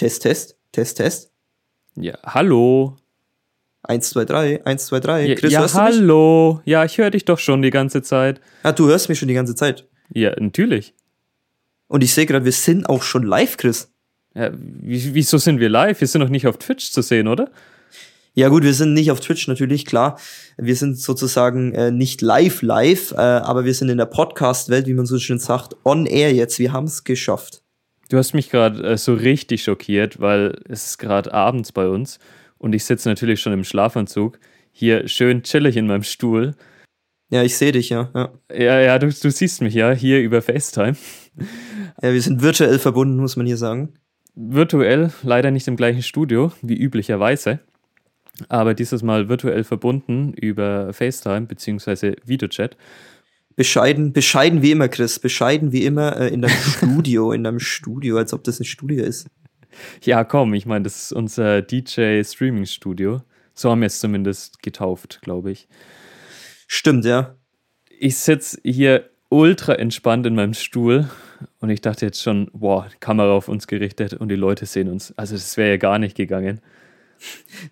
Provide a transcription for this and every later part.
Test, Test, Test, Test. Ja, hallo. 1, 2, 3, 1, 2, 3. Ja, Chris, ja hörst du mich? hallo. Ja, ich höre dich doch schon die ganze Zeit. Ah, du hörst mich schon die ganze Zeit. Ja, natürlich. Und ich sehe gerade, wir sind auch schon live, Chris. Ja, wie- wieso sind wir live? Wir sind noch nicht auf Twitch zu sehen, oder? Ja gut, wir sind nicht auf Twitch natürlich, klar. Wir sind sozusagen äh, nicht live live, äh, aber wir sind in der Podcast-Welt, wie man so schön sagt, on air jetzt. Wir haben es geschafft. Du hast mich gerade äh, so richtig schockiert, weil es ist gerade abends bei uns und ich sitze natürlich schon im Schlafanzug hier schön chillig in meinem Stuhl. Ja, ich sehe dich, ja. ja. Ja, ja, du, du siehst mich ja hier über FaceTime. Ja, wir sind virtuell verbunden, muss man hier sagen. Virtuell, leider nicht im gleichen Studio wie üblicherweise, aber dieses Mal virtuell verbunden über FaceTime bzw. Videochat. Bescheiden, bescheiden wie immer, Chris. Bescheiden wie immer äh, in deinem Studio, in deinem Studio, als ob das ein Studio ist. Ja, komm, ich meine, das ist unser DJ-Streaming-Studio. So haben wir es zumindest getauft, glaube ich. Stimmt, ja. Ich sitze hier ultra entspannt in meinem Stuhl und ich dachte jetzt schon, boah, Kamera auf uns gerichtet und die Leute sehen uns. Also das wäre ja gar nicht gegangen.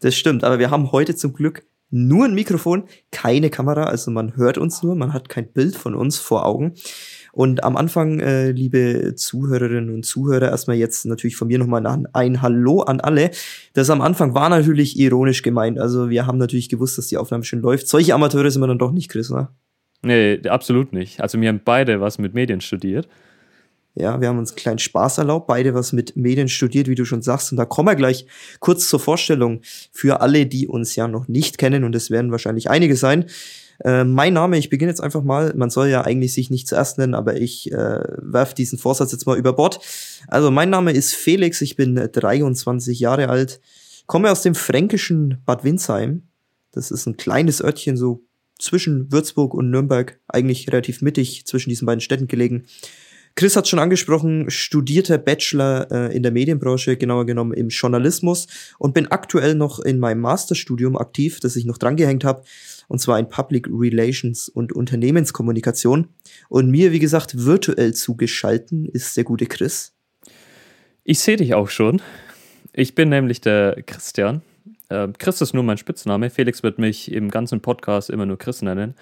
Das stimmt, aber wir haben heute zum Glück nur ein Mikrofon, keine Kamera, also man hört uns nur, man hat kein Bild von uns vor Augen. Und am Anfang, äh, liebe Zuhörerinnen und Zuhörer, erstmal jetzt natürlich von mir nochmal ein, ein Hallo an alle. Das am Anfang war natürlich ironisch gemeint. Also wir haben natürlich gewusst, dass die Aufnahme schon läuft. Solche Amateure sind wir dann doch nicht, Chris, ne? Nee, absolut nicht. Also wir haben beide was mit Medien studiert. Ja, wir haben uns einen kleinen Spaß erlaubt, beide was mit Medien studiert, wie du schon sagst. Und da kommen wir gleich kurz zur Vorstellung für alle, die uns ja noch nicht kennen. Und es werden wahrscheinlich einige sein. Äh, mein Name, ich beginne jetzt einfach mal. Man soll ja eigentlich sich nicht zuerst nennen, aber ich äh, werf diesen Vorsatz jetzt mal über Bord. Also mein Name ist Felix, ich bin 23 Jahre alt, komme aus dem fränkischen Bad Windsheim. Das ist ein kleines Örtchen so zwischen Würzburg und Nürnberg, eigentlich relativ mittig zwischen diesen beiden Städten gelegen. Chris hat schon angesprochen, studierter Bachelor äh, in der Medienbranche, genauer genommen im Journalismus und bin aktuell noch in meinem Masterstudium aktiv, das ich noch drangehängt habe, und zwar in Public Relations und Unternehmenskommunikation. Und mir, wie gesagt, virtuell zugeschalten ist der gute Chris. Ich sehe dich auch schon. Ich bin nämlich der Christian. Äh, Chris ist nur mein Spitzname. Felix wird mich im ganzen Podcast immer nur Chris nennen.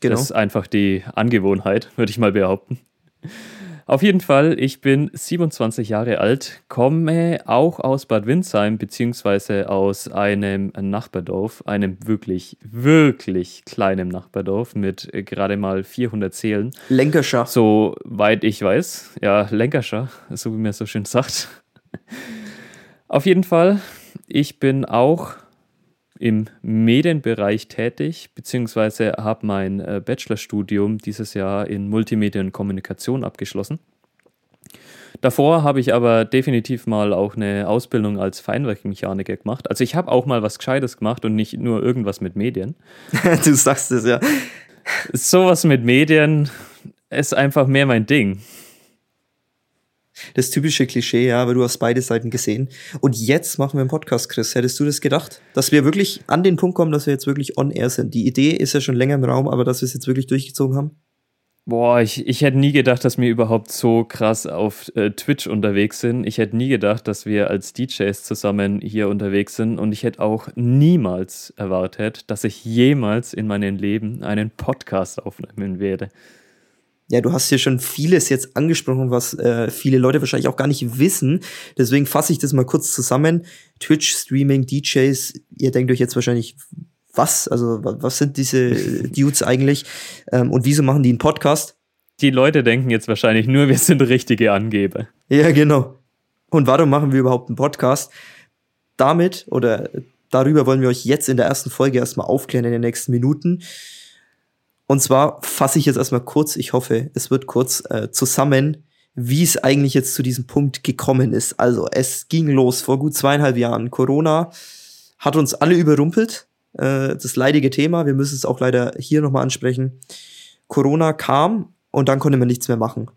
Genau. Das ist einfach die Angewohnheit, würde ich mal behaupten. Auf jeden Fall, ich bin 27 Jahre alt, komme auch aus Bad Windsheim, beziehungsweise aus einem Nachbardorf, einem wirklich, wirklich kleinen Nachbardorf mit gerade mal 400 Seelen. Lenkerschach. Soweit ich weiß. Ja, Lenkerscher, so wie man so schön sagt. Auf jeden Fall, ich bin auch im Medienbereich tätig, beziehungsweise habe mein äh, Bachelorstudium dieses Jahr in Multimedia und Kommunikation abgeschlossen. Davor habe ich aber definitiv mal auch eine Ausbildung als Feinwerkmechaniker gemacht. Also ich habe auch mal was Gescheites gemacht und nicht nur irgendwas mit Medien. du sagst es ja. Sowas mit Medien ist einfach mehr mein Ding. Das typische Klischee, ja, aber du hast beide Seiten gesehen. Und jetzt machen wir einen Podcast, Chris. Hättest du das gedacht? Dass wir wirklich an den Punkt kommen, dass wir jetzt wirklich on air sind. Die Idee ist ja schon länger im Raum, aber dass wir es jetzt wirklich durchgezogen haben? Boah, ich, ich hätte nie gedacht, dass wir überhaupt so krass auf äh, Twitch unterwegs sind. Ich hätte nie gedacht, dass wir als DJs zusammen hier unterwegs sind. Und ich hätte auch niemals erwartet, dass ich jemals in meinem Leben einen Podcast aufnehmen werde. Ja, du hast hier schon vieles jetzt angesprochen, was äh, viele Leute wahrscheinlich auch gar nicht wissen. Deswegen fasse ich das mal kurz zusammen. Twitch, Streaming, DJs, ihr denkt euch jetzt wahrscheinlich, was? Also, wa- was sind diese Dudes eigentlich? Ähm, und wieso machen die einen Podcast? Die Leute denken jetzt wahrscheinlich nur, wir sind richtige Angeber. Ja, genau. Und warum machen wir überhaupt einen Podcast? Damit oder darüber wollen wir euch jetzt in der ersten Folge erstmal aufklären in den nächsten Minuten. Und zwar fasse ich jetzt erstmal kurz, ich hoffe, es wird kurz äh, zusammen, wie es eigentlich jetzt zu diesem Punkt gekommen ist. Also, es ging los vor gut zweieinhalb Jahren. Corona hat uns alle überrumpelt. Äh, das leidige Thema, wir müssen es auch leider hier nochmal ansprechen. Corona kam und dann konnte man nichts mehr machen.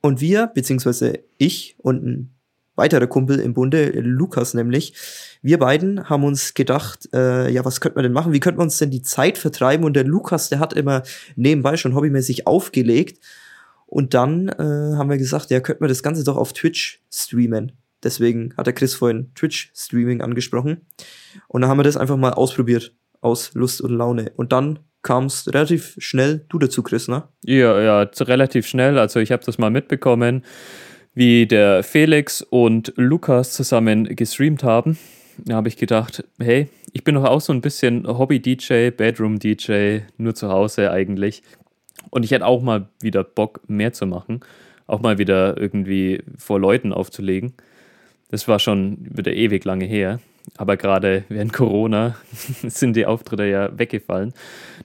Und wir, beziehungsweise ich und ein weiterer Kumpel im Bunde, Lukas nämlich, wir beiden haben uns gedacht, äh, ja, was könnte man denn machen? Wie könnte man uns denn die Zeit vertreiben? Und der Lukas, der hat immer nebenbei schon hobbymäßig aufgelegt. Und dann äh, haben wir gesagt, ja, könnte man das Ganze doch auf Twitch streamen. Deswegen hat der Chris vorhin Twitch-Streaming angesprochen. Und dann haben wir das einfach mal ausprobiert aus Lust und Laune. Und dann kamst relativ schnell du dazu, Chris, ne? Ja, ja, relativ schnell. Also ich habe das mal mitbekommen, wie der Felix und Lukas zusammen gestreamt haben. Habe ich gedacht, hey, ich bin doch auch so ein bisschen Hobby-DJ, Bedroom-DJ, nur zu Hause eigentlich. Und ich hätte auch mal wieder Bock, mehr zu machen. Auch mal wieder irgendwie vor Leuten aufzulegen. Das war schon wieder ewig lange her. Aber gerade während Corona sind die Auftritte ja weggefallen.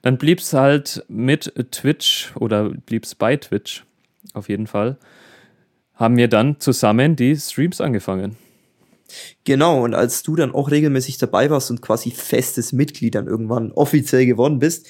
Dann blieb es halt mit Twitch oder blieb es bei Twitch auf jeden Fall. Haben wir dann zusammen die Streams angefangen. Genau, und als du dann auch regelmäßig dabei warst und quasi festes Mitglied dann irgendwann offiziell geworden bist,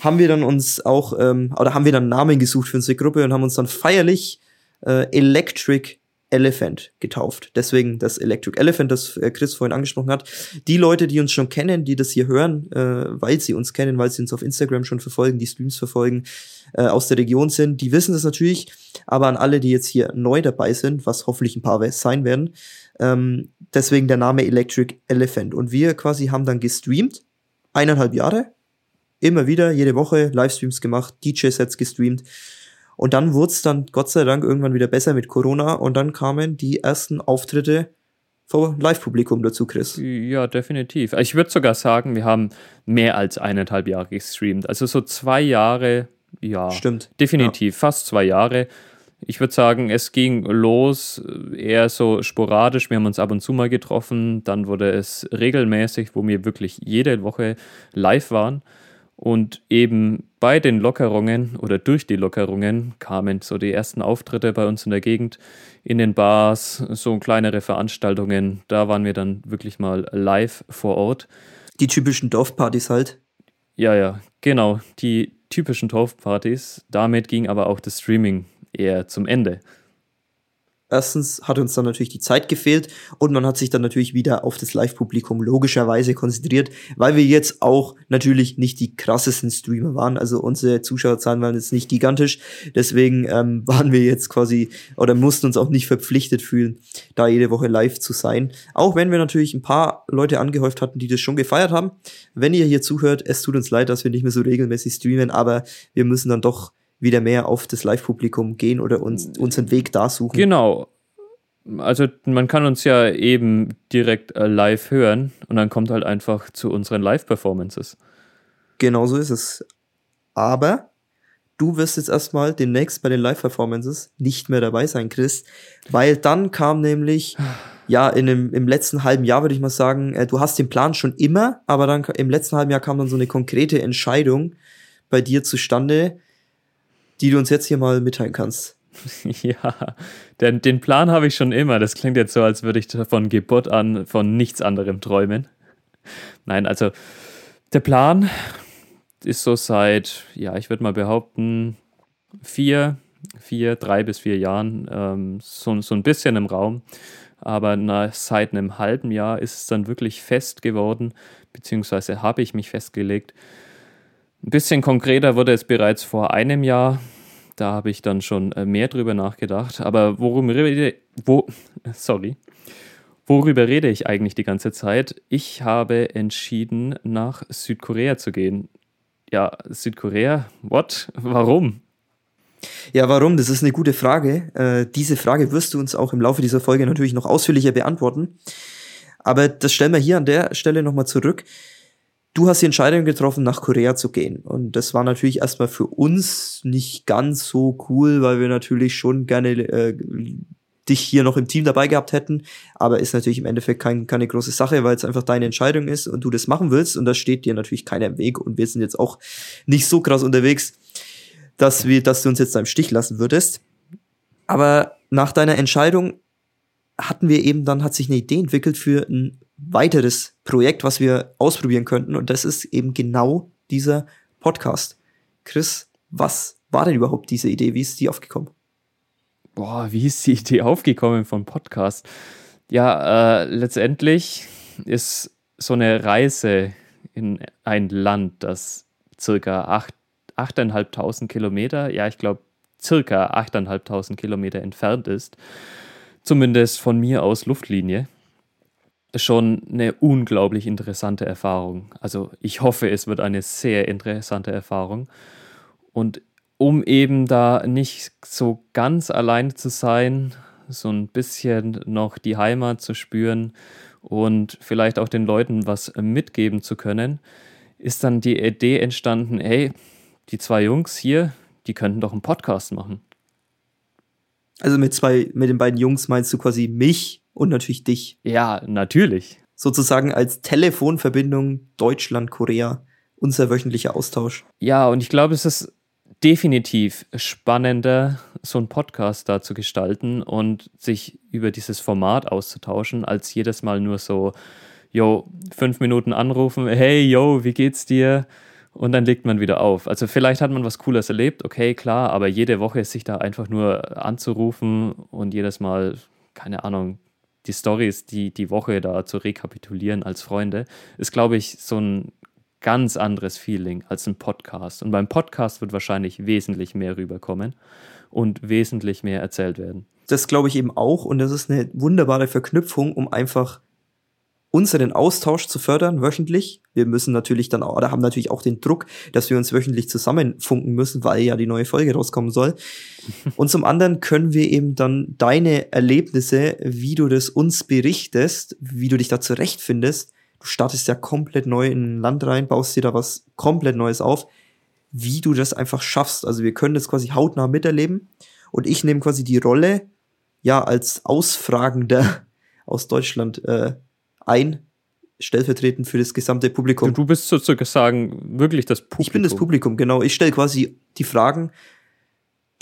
haben wir dann uns auch, ähm, oder haben wir dann Namen gesucht für unsere Gruppe und haben uns dann feierlich äh, Electric Elephant getauft. Deswegen das Electric Elephant, das äh, Chris vorhin angesprochen hat. Die Leute, die uns schon kennen, die das hier hören, äh, weil sie uns kennen, weil sie uns auf Instagram schon verfolgen, die Streams verfolgen, äh, aus der Region sind, die wissen das natürlich. Aber an alle, die jetzt hier neu dabei sind, was hoffentlich ein paar sein werden, ähm, deswegen der Name Electric Elephant. Und wir quasi haben dann gestreamt, eineinhalb Jahre, immer wieder, jede Woche Livestreams gemacht, DJ-Sets gestreamt und dann wurde es dann Gott sei Dank irgendwann wieder besser mit Corona und dann kamen die ersten Auftritte vor Live-Publikum dazu, Chris. Ja, definitiv. Ich würde sogar sagen, wir haben mehr als eineinhalb Jahre gestreamt. Also so zwei Jahre, ja. Stimmt. Definitiv, ja. fast zwei Jahre. Ich würde sagen, es ging los eher so sporadisch. Wir haben uns ab und zu mal getroffen. Dann wurde es regelmäßig, wo wir wirklich jede Woche live waren. Und eben bei den Lockerungen oder durch die Lockerungen kamen so die ersten Auftritte bei uns in der Gegend in den Bars, so kleinere Veranstaltungen. Da waren wir dann wirklich mal live vor Ort. Die typischen Dorfpartys halt. Ja, ja, genau. Die typischen Dorfpartys. Damit ging aber auch das Streaming eher zum Ende. Erstens hat uns dann natürlich die Zeit gefehlt und man hat sich dann natürlich wieder auf das Live-Publikum logischerweise konzentriert, weil wir jetzt auch natürlich nicht die krassesten Streamer waren. Also unsere Zuschauerzahlen waren jetzt nicht gigantisch. Deswegen ähm, waren wir jetzt quasi oder mussten uns auch nicht verpflichtet fühlen, da jede Woche live zu sein. Auch wenn wir natürlich ein paar Leute angehäuft hatten, die das schon gefeiert haben. Wenn ihr hier zuhört, es tut uns leid, dass wir nicht mehr so regelmäßig streamen, aber wir müssen dann doch wieder mehr auf das Live-Publikum gehen oder uns unseren Weg da suchen. Genau. Also man kann uns ja eben direkt äh, live hören und dann kommt halt einfach zu unseren Live-Performances. Genau so ist es. Aber du wirst jetzt erstmal demnächst bei den Live-Performances nicht mehr dabei sein, Chris, weil dann kam nämlich, ja, in dem, im letzten halben Jahr würde ich mal sagen, äh, du hast den Plan schon immer, aber dann im letzten halben Jahr kam dann so eine konkrete Entscheidung bei dir zustande, die du uns jetzt hier mal mitteilen kannst. Ja, denn den Plan habe ich schon immer. Das klingt jetzt so, als würde ich von Geburt an von nichts anderem träumen. Nein, also der Plan ist so seit, ja, ich würde mal behaupten, vier, vier, drei bis vier Jahren ähm, so, so ein bisschen im Raum. Aber na, seit einem halben Jahr ist es dann wirklich fest geworden, beziehungsweise habe ich mich festgelegt, ein bisschen konkreter wurde es bereits vor einem Jahr. Da habe ich dann schon äh, mehr drüber nachgedacht. Aber worum rede, wo, sorry, worüber rede ich eigentlich die ganze Zeit? Ich habe entschieden, nach Südkorea zu gehen. Ja, Südkorea? What? Warum? Ja, warum? Das ist eine gute Frage. Äh, diese Frage wirst du uns auch im Laufe dieser Folge natürlich noch ausführlicher beantworten. Aber das stellen wir hier an der Stelle nochmal zurück du hast die Entscheidung getroffen, nach Korea zu gehen. Und das war natürlich erstmal für uns nicht ganz so cool, weil wir natürlich schon gerne äh, dich hier noch im Team dabei gehabt hätten. Aber ist natürlich im Endeffekt kein, keine große Sache, weil es einfach deine Entscheidung ist und du das machen willst. Und da steht dir natürlich keiner im Weg. Und wir sind jetzt auch nicht so krass unterwegs, dass wir, dass du uns jetzt da im Stich lassen würdest. Aber nach deiner Entscheidung hatten wir eben dann, hat sich eine Idee entwickelt für ein weiteres Projekt, was wir ausprobieren könnten. Und das ist eben genau dieser Podcast. Chris, was war denn überhaupt diese Idee? Wie ist die aufgekommen? Boah, wie ist die Idee aufgekommen vom Podcast? Ja, äh, letztendlich ist so eine Reise in ein Land, das circa 8.500 Kilometer, ja, ich glaube circa 8.500 Kilometer entfernt ist, zumindest von mir aus Luftlinie, schon eine unglaublich interessante Erfahrung. Also ich hoffe, es wird eine sehr interessante Erfahrung. Und um eben da nicht so ganz allein zu sein, so ein bisschen noch die Heimat zu spüren und vielleicht auch den Leuten was mitgeben zu können, ist dann die Idee entstanden, hey, die zwei Jungs hier, die könnten doch einen Podcast machen. Also mit zwei, mit den beiden Jungs meinst du quasi mich und natürlich dich. Ja, natürlich. Sozusagen als Telefonverbindung Deutschland-Korea, unser wöchentlicher Austausch. Ja, und ich glaube, es ist definitiv spannender, so einen Podcast da zu gestalten und sich über dieses Format auszutauschen, als jedes Mal nur so, yo, fünf Minuten anrufen, hey, yo, wie geht's dir? Und dann legt man wieder auf. Also vielleicht hat man was Cooles erlebt, okay, klar, aber jede Woche sich da einfach nur anzurufen und jedes Mal, keine Ahnung, die Stories, die die Woche da zu rekapitulieren als Freunde, ist, glaube ich, so ein ganz anderes Feeling als ein Podcast. Und beim Podcast wird wahrscheinlich wesentlich mehr rüberkommen und wesentlich mehr erzählt werden. Das glaube ich eben auch. Und das ist eine wunderbare Verknüpfung, um einfach unseren Austausch zu fördern, wöchentlich. Wir müssen natürlich dann, oder haben natürlich auch den Druck, dass wir uns wöchentlich zusammenfunken müssen, weil ja die neue Folge rauskommen soll. Und zum anderen können wir eben dann deine Erlebnisse, wie du das uns berichtest, wie du dich da zurechtfindest, du startest ja komplett neu in ein Land rein, baust dir da was komplett Neues auf, wie du das einfach schaffst. Also wir können das quasi hautnah miterleben und ich nehme quasi die Rolle, ja, als Ausfragender aus Deutschland äh, ein, stellvertretend für das gesamte Publikum. Du bist sozusagen wirklich das Publikum. Ich bin das Publikum, genau. Ich stelle quasi die Fragen,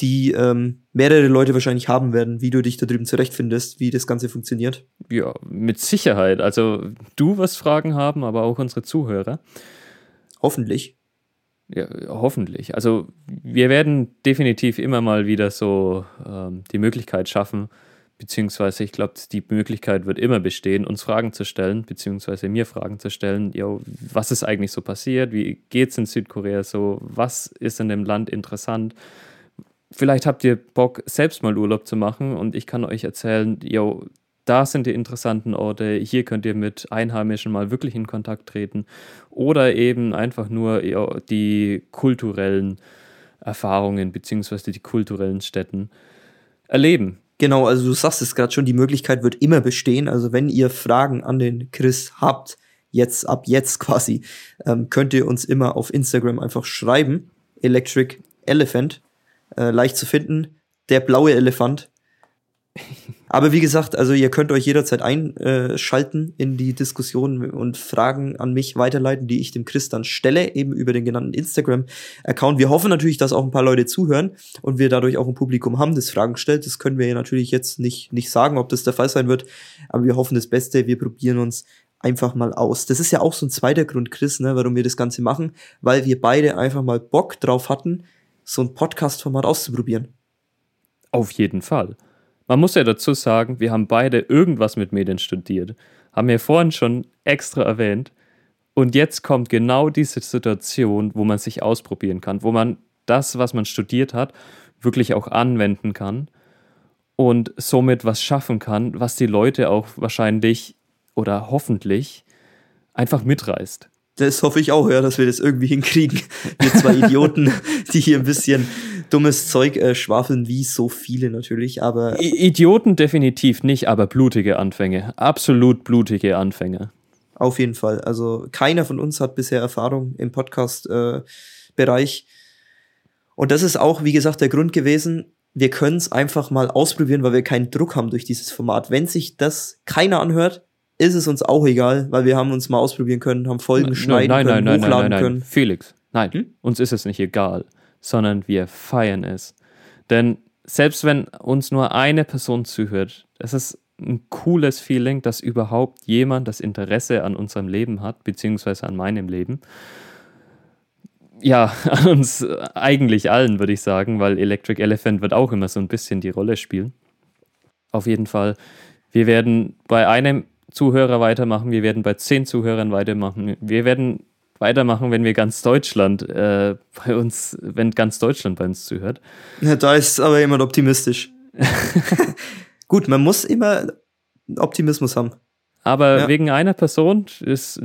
die ähm, mehrere Leute wahrscheinlich haben werden, wie du dich da drüben zurechtfindest, wie das Ganze funktioniert. Ja, mit Sicherheit. Also du wirst Fragen haben, aber auch unsere Zuhörer. Hoffentlich. Ja, hoffentlich. Also wir werden definitiv immer mal wieder so ähm, die Möglichkeit schaffen, beziehungsweise ich glaube, die Möglichkeit wird immer bestehen, uns Fragen zu stellen, beziehungsweise mir Fragen zu stellen, yo, was ist eigentlich so passiert, wie geht es in Südkorea so, was ist in dem Land interessant, vielleicht habt ihr Bock, selbst mal Urlaub zu machen und ich kann euch erzählen, yo, da sind die interessanten Orte, hier könnt ihr mit Einheimischen mal wirklich in Kontakt treten oder eben einfach nur yo, die kulturellen Erfahrungen beziehungsweise die kulturellen Städten erleben. Genau, also du sagst es gerade schon, die Möglichkeit wird immer bestehen. Also wenn ihr Fragen an den Chris habt, jetzt ab jetzt quasi, ähm, könnt ihr uns immer auf Instagram einfach schreiben. Electric Elephant äh, leicht zu finden. Der blaue Elefant. Aber wie gesagt, also ihr könnt euch jederzeit einschalten in die Diskussion und Fragen an mich weiterleiten, die ich dem Chris dann stelle, eben über den genannten Instagram-Account. Wir hoffen natürlich, dass auch ein paar Leute zuhören und wir dadurch auch ein Publikum haben, das Fragen stellt. Das können wir ja natürlich jetzt nicht, nicht sagen, ob das der Fall sein wird, aber wir hoffen das Beste. Wir probieren uns einfach mal aus. Das ist ja auch so ein zweiter Grund, Chris, ne, warum wir das Ganze machen, weil wir beide einfach mal Bock drauf hatten, so ein Podcast-Format auszuprobieren. Auf jeden Fall. Man muss ja dazu sagen, wir haben beide irgendwas mit Medien studiert. Haben wir vorhin schon extra erwähnt. Und jetzt kommt genau diese Situation, wo man sich ausprobieren kann, wo man das, was man studiert hat, wirklich auch anwenden kann und somit was schaffen kann, was die Leute auch wahrscheinlich oder hoffentlich einfach mitreißt. Das hoffe ich auch, ja, dass wir das irgendwie hinkriegen. Wir zwei Idioten, die hier ein bisschen dummes Zeug äh, schwafeln, wie so viele natürlich, aber. I Idioten definitiv nicht, aber blutige Anfänge. Absolut blutige Anfänge. Auf jeden Fall. Also keiner von uns hat bisher Erfahrung im Podcast-Bereich. Äh, Und das ist auch, wie gesagt, der Grund gewesen, wir können es einfach mal ausprobieren, weil wir keinen Druck haben durch dieses Format. Wenn sich das keiner anhört, ist es uns auch egal, weil wir haben uns mal ausprobieren können, haben Folgen nein, schneiden nein, können, nein, hochladen nein, können. Felix, nein, hm? uns ist es nicht egal, sondern wir feiern es. Denn selbst wenn uns nur eine Person zuhört, es ist ein cooles Feeling, dass überhaupt jemand das Interesse an unserem Leben hat, beziehungsweise an meinem Leben. Ja, an uns eigentlich allen, würde ich sagen, weil Electric Elephant wird auch immer so ein bisschen die Rolle spielen. Auf jeden Fall, wir werden bei einem Zuhörer weitermachen, wir werden bei zehn Zuhörern weitermachen. Wir werden weitermachen, wenn wir ganz Deutschland äh, bei uns, wenn ganz Deutschland bei uns zuhört. Ja, da ist aber jemand optimistisch. Gut, man muss immer Optimismus haben. Aber Ja. wegen einer Person ist,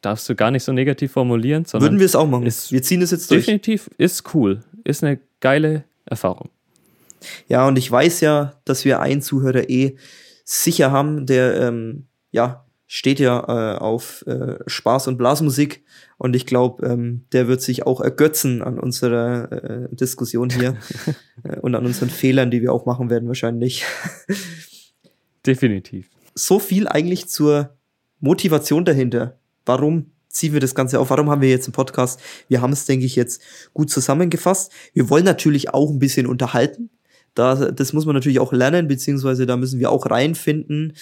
darfst du gar nicht so negativ formulieren, sondern Würden wir es auch machen. wir ziehen es jetzt durch. definitiv ist cool. Ist eine geile Erfahrung. Ja, und ich weiß ja, dass wir einen Zuhörer eh sicher haben, der ähm, ja steht ja äh, auf äh, Spaß und Blasmusik und ich glaube, ähm, der wird sich auch ergötzen an unserer äh, Diskussion hier äh, und an unseren Fehlern, die wir auch machen werden wahrscheinlich. Definitiv. so viel eigentlich zur Motivation dahinter. Warum ziehen wir das Ganze auf? Warum haben wir jetzt einen Podcast? Wir haben es, denke ich, jetzt gut zusammengefasst. Wir wollen natürlich auch ein bisschen unterhalten. Da, das muss man natürlich auch lernen, beziehungsweise da müssen wir auch reinfinden,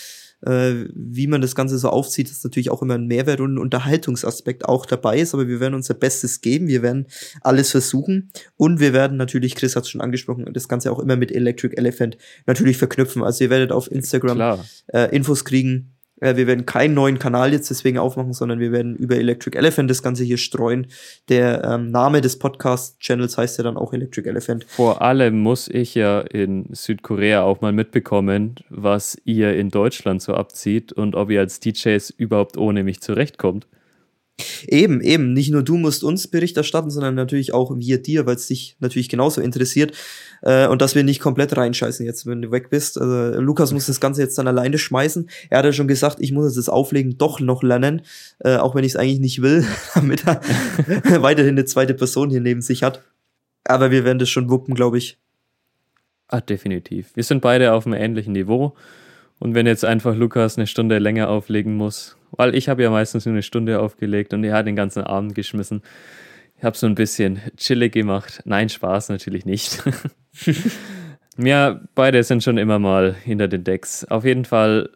äh, wie man das Ganze so aufzieht. Das ist natürlich auch immer ein Mehrwert und ein Unterhaltungsaspekt auch dabei ist, aber wir werden unser Bestes geben. Wir werden alles versuchen und wir werden natürlich, Chris hat es schon angesprochen, das Ganze auch immer mit Electric Elephant natürlich verknüpfen. Also ihr werdet auf Instagram äh, Infos kriegen. Äh, wir werden keinen neuen Kanal jetzt deswegen aufmachen, sondern wir werden über Electric Elephant das Ganze hier streuen. Der ähm, Name des Podcast-Channels heißt ja dann auch Electric Elephant. Vor allem muss ich ja in Südkorea auch mal mitbekommen, was ihr in Deutschland so abzieht und ob ihr als DJs überhaupt ohne mich zurechtkommt. Eben, eben, nicht nur du musst uns Bericht erstatten, sondern natürlich auch wir dir, weil es dich natürlich genauso interessiert. Äh, und dass wir nicht komplett reinscheißen jetzt, wenn du weg bist. Also, Lukas muss das Ganze jetzt dann alleine schmeißen. Er hat ja schon gesagt, ich muss jetzt das Auflegen doch noch lernen, äh, auch wenn ich es eigentlich nicht will, damit er weiterhin eine zweite Person hier neben sich hat. Aber wir werden das schon wuppen, glaube ich. Ah, definitiv. Wir sind beide auf einem ähnlichen Niveau. Und wenn jetzt einfach Lukas eine Stunde länger auflegen muss, weil ich habe ja meistens nur eine Stunde aufgelegt und er hat den ganzen Abend geschmissen. Ich habe so ein bisschen chillig gemacht. Nein, Spaß natürlich nicht. ja, beide sind schon immer mal hinter den Decks. Auf jeden Fall,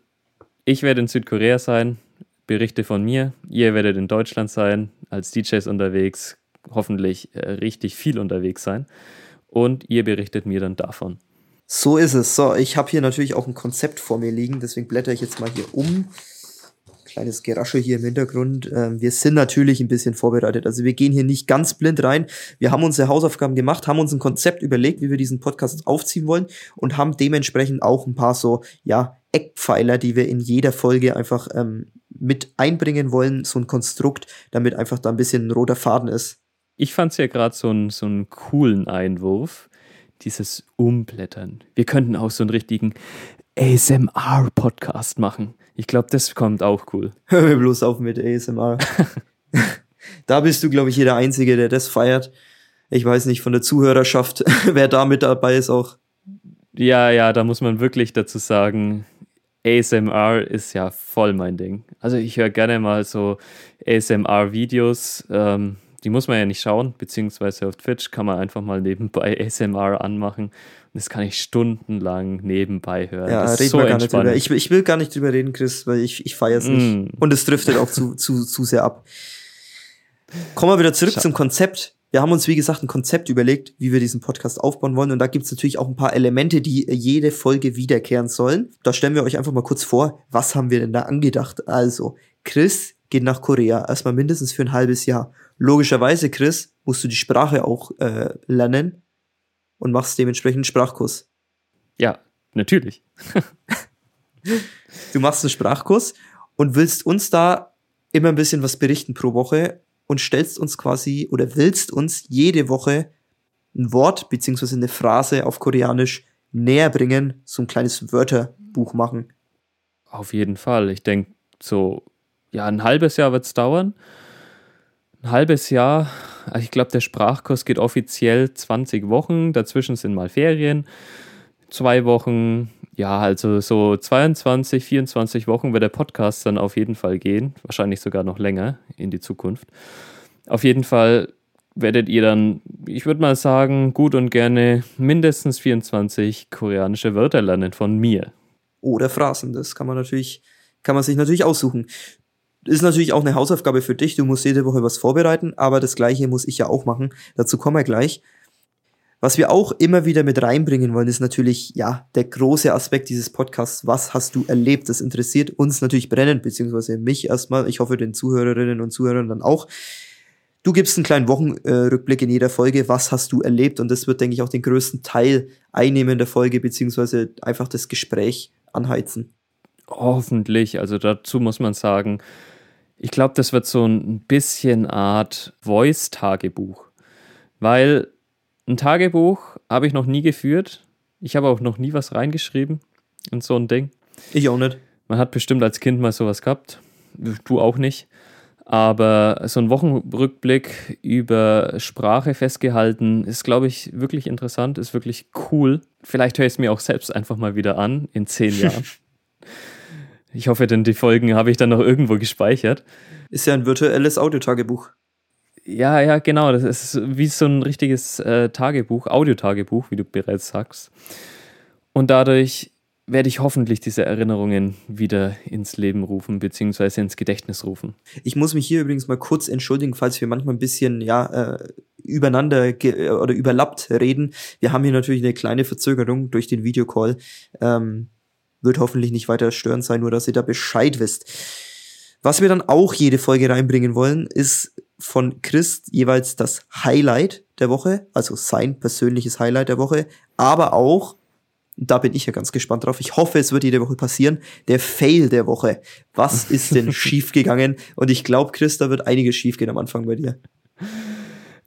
ich werde in Südkorea sein, Berichte von mir. Ihr werdet in Deutschland sein, als DJs unterwegs, hoffentlich äh, richtig viel unterwegs sein. Und ihr berichtet mir dann davon. So ist es. So, ich habe hier natürlich auch ein Konzept vor mir liegen, deswegen blätter ich jetzt mal hier um. Kleines Geraschel hier im Hintergrund. Ähm, wir sind natürlich ein bisschen vorbereitet. Also wir gehen hier nicht ganz blind rein. Wir haben unsere Hausaufgaben gemacht, haben uns ein Konzept überlegt, wie wir diesen Podcast aufziehen wollen und haben dementsprechend auch ein paar so, ja, Eckpfeiler, die wir in jeder Folge einfach ähm, mit einbringen wollen, so ein Konstrukt, damit einfach da ein bisschen ein roter Faden ist. Ich fand es ja gerade so, ein, so einen coolen Einwurf, dieses Umblättern. Wir könnten auch so einen richtigen ASMR-Podcast machen. Ich glaube, das kommt auch cool. Hör mir bloß auf mit ASMR. da bist du, glaube ich, hier der Einzige, der das feiert. Ich weiß nicht von der Zuhörerschaft, wer da mit dabei ist auch. Ja, ja, da muss man wirklich dazu sagen, ASMR ist ja voll mein Ding. Also ich höre gerne mal so ASMR-Videos. Ähm, die muss man ja nicht schauen, beziehungsweise auf Twitch kann man einfach mal nebenbei ASMR anmachen. Und das kann ich stundenlang nebenbei hören. Ja, das reden so wir gar nicht drüber. Ich, ich will gar nicht drüber reden, Chris, weil ich, ich feiere es nicht. Mm. Und es driftet auch zu, zu, zu sehr ab. Kommen wir wieder zurück Scha- zum Konzept. Wir haben uns, wie gesagt, ein Konzept überlegt, wie wir diesen Podcast aufbauen wollen. Und da gibt es natürlich auch ein paar Elemente, die jede Folge wiederkehren sollen. Da stellen wir euch einfach mal kurz vor, was haben wir denn da angedacht? Also, Chris geht nach Korea, erstmal mindestens für ein halbes Jahr. Logischerweise, Chris, musst du die Sprache auch äh, lernen und machst dementsprechend einen Sprachkurs. Ja, natürlich. Du machst einen Sprachkurs und willst uns da immer ein bisschen was berichten pro Woche und stellst uns quasi oder willst uns jede Woche ein Wort beziehungsweise eine Phrase auf Koreanisch näher bringen, so ein kleines Wörterbuch machen. Auf jeden Fall. Ich denke, so, ja, ein halbes Jahr wird es dauern. Ein halbes Jahr, also ich glaube, der Sprachkurs geht offiziell 20 Wochen. Dazwischen sind mal Ferien. Zwei Wochen, ja, also so 22, 24 Wochen wird der Podcast dann auf jeden Fall gehen. Wahrscheinlich sogar noch länger in die Zukunft. Auf jeden Fall werdet ihr dann, ich würde mal sagen, gut und gerne mindestens 24 koreanische Wörter lernen von mir. Oder Phrasen. Das kann man natürlich, kann man sich natürlich aussuchen. Ist natürlich auch eine Hausaufgabe für dich. Du musst jede Woche was vorbereiten, aber das Gleiche muss ich ja auch machen. Dazu kommen wir gleich. Was wir auch immer wieder mit reinbringen wollen, ist natürlich, ja, der große Aspekt dieses Podcasts. Was hast du erlebt? Das interessiert uns natürlich brennend, beziehungsweise mich erstmal. Ich hoffe, den Zuhörerinnen und Zuhörern dann auch. Du gibst einen kleinen Wochenrückblick in jeder Folge. Was hast du erlebt? Und das wird, denke ich, auch den größten Teil einnehmen in der Folge, beziehungsweise einfach das Gespräch anheizen. Hoffentlich. Also dazu muss man sagen, ich glaube, das wird so ein bisschen Art Voice-Tagebuch. Weil ein Tagebuch habe ich noch nie geführt. Ich habe auch noch nie was reingeschrieben in so ein Ding. Ich auch nicht. Man hat bestimmt als Kind mal sowas gehabt. Du auch nicht. Aber so ein Wochenrückblick über Sprache festgehalten ist, glaube ich, wirklich interessant, ist wirklich cool. Vielleicht höre ich es mir auch selbst einfach mal wieder an in zehn Jahren. Ich hoffe, denn die Folgen habe ich dann noch irgendwo gespeichert. Ist ja ein virtuelles Audiotagebuch. Ja, ja, genau. Das ist wie so ein richtiges äh, Tagebuch, Audiotagebuch, wie du bereits sagst. Und dadurch werde ich hoffentlich diese Erinnerungen wieder ins Leben rufen, beziehungsweise ins Gedächtnis rufen. Ich muss mich hier übrigens mal kurz entschuldigen, falls wir manchmal ein bisschen, ja, äh, übereinander oder überlappt reden. Wir haben hier natürlich eine kleine Verzögerung durch den Videocall. Ähm, wird hoffentlich nicht weiter störend sein, nur dass ihr da Bescheid wisst. Was wir dann auch jede Folge reinbringen wollen, ist von Chris jeweils das Highlight der Woche, also sein persönliches Highlight der Woche, aber auch da bin ich ja ganz gespannt drauf. Ich hoffe, es wird jede Woche passieren. Der Fail der Woche. Was ist denn schiefgegangen? Und ich glaube, Chris, da wird einiges schiefgehen am Anfang bei dir.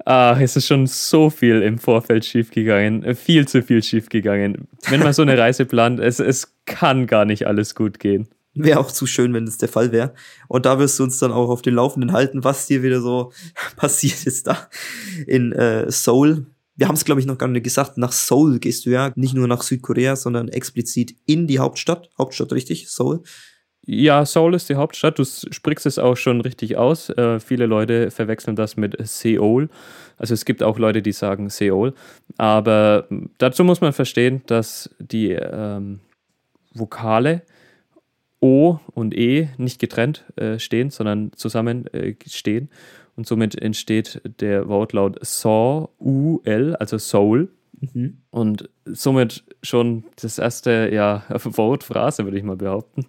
Ah, es ist schon so viel im Vorfeld schiefgegangen. Viel zu viel schiefgegangen. Wenn man so eine Reise plant, es, es kann gar nicht alles gut gehen. Wäre auch zu schön, wenn das der Fall wäre. Und da wirst du uns dann auch auf den Laufenden halten, was dir wieder so passiert ist da in äh, Seoul wir haben es, glaube ich, noch gar nicht gesagt, nach Seoul gehst du ja, nicht nur nach Südkorea, sondern explizit in die Hauptstadt. Hauptstadt, richtig? Seoul? Ja, Seoul ist die Hauptstadt. Du sprichst es auch schon richtig aus. Äh, viele Leute verwechseln das mit Seoul. Also es gibt auch Leute, die sagen Seoul. Aber dazu muss man verstehen, dass die ähm, Vokale O und E nicht getrennt äh, stehen, sondern zusammen äh, stehen. Und somit entsteht der Wortlaut Saw, U-L, also Soul. Mhm. Und somit schon das erste ja, Wortphrase, würde ich mal behaupten.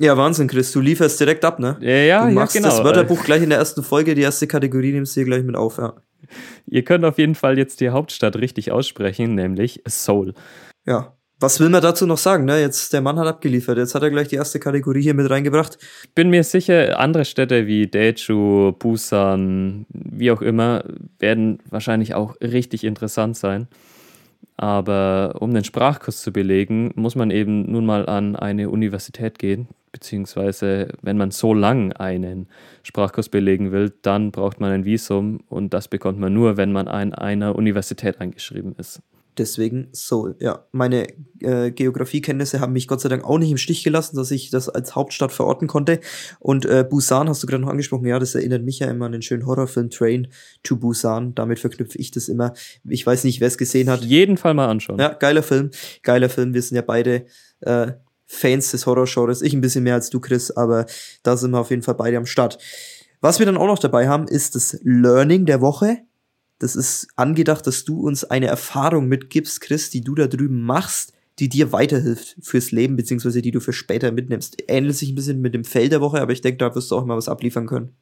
Ja, Wahnsinn, Chris. Du lieferst direkt ab, ne? Ja, ja, du machst ja, genau. das Wörterbuch gleich in der ersten Folge, die erste Kategorie nimmst du hier gleich mit auf, ja. Ihr könnt auf jeden Fall jetzt die Hauptstadt richtig aussprechen, nämlich Seoul. Ja, was will man dazu noch sagen? Ne? Jetzt der Mann hat abgeliefert. Jetzt hat er gleich die erste Kategorie hier mit reingebracht. Bin mir sicher, andere Städte wie Daeju, Busan, wie auch immer, werden wahrscheinlich auch richtig interessant sein. Aber um den Sprachkurs zu belegen, muss man eben nun mal an eine Universität gehen. Beziehungsweise, wenn man so lang einen Sprachkurs belegen will, dann braucht man ein Visum und das bekommt man nur, wenn man an einer Universität eingeschrieben ist. Deswegen Seoul. Ja, meine äh, Geografiekenntnisse haben mich Gott sei Dank auch nicht im Stich gelassen, dass ich das als Hauptstadt verorten konnte. Und äh, Busan hast du gerade noch angesprochen. Ja, das erinnert mich ja immer an den schönen Horrorfilm Train to Busan. Damit verknüpfe ich das immer. Ich weiß nicht, wer es gesehen hat. Jeden Fall mal anschauen. Ja, geiler Film. Geiler Film. Wir sind ja beide äh, Fans des Horror-Genres. Ich ein bisschen mehr als du, Chris, aber da sind wir auf jeden Fall beide am Start. Was wir dann auch noch dabei haben, ist das Learning der Woche. Das ist angedacht, dass du uns eine Erfahrung mitgibst, Chris, die du da drüben machst, die dir weiterhilft fürs Leben, beziehungsweise die du für später mitnimmst. Ähnelt sich ein bisschen mit dem Fell der Woche, aber ich denke, da wirst du auch mal was abliefern können.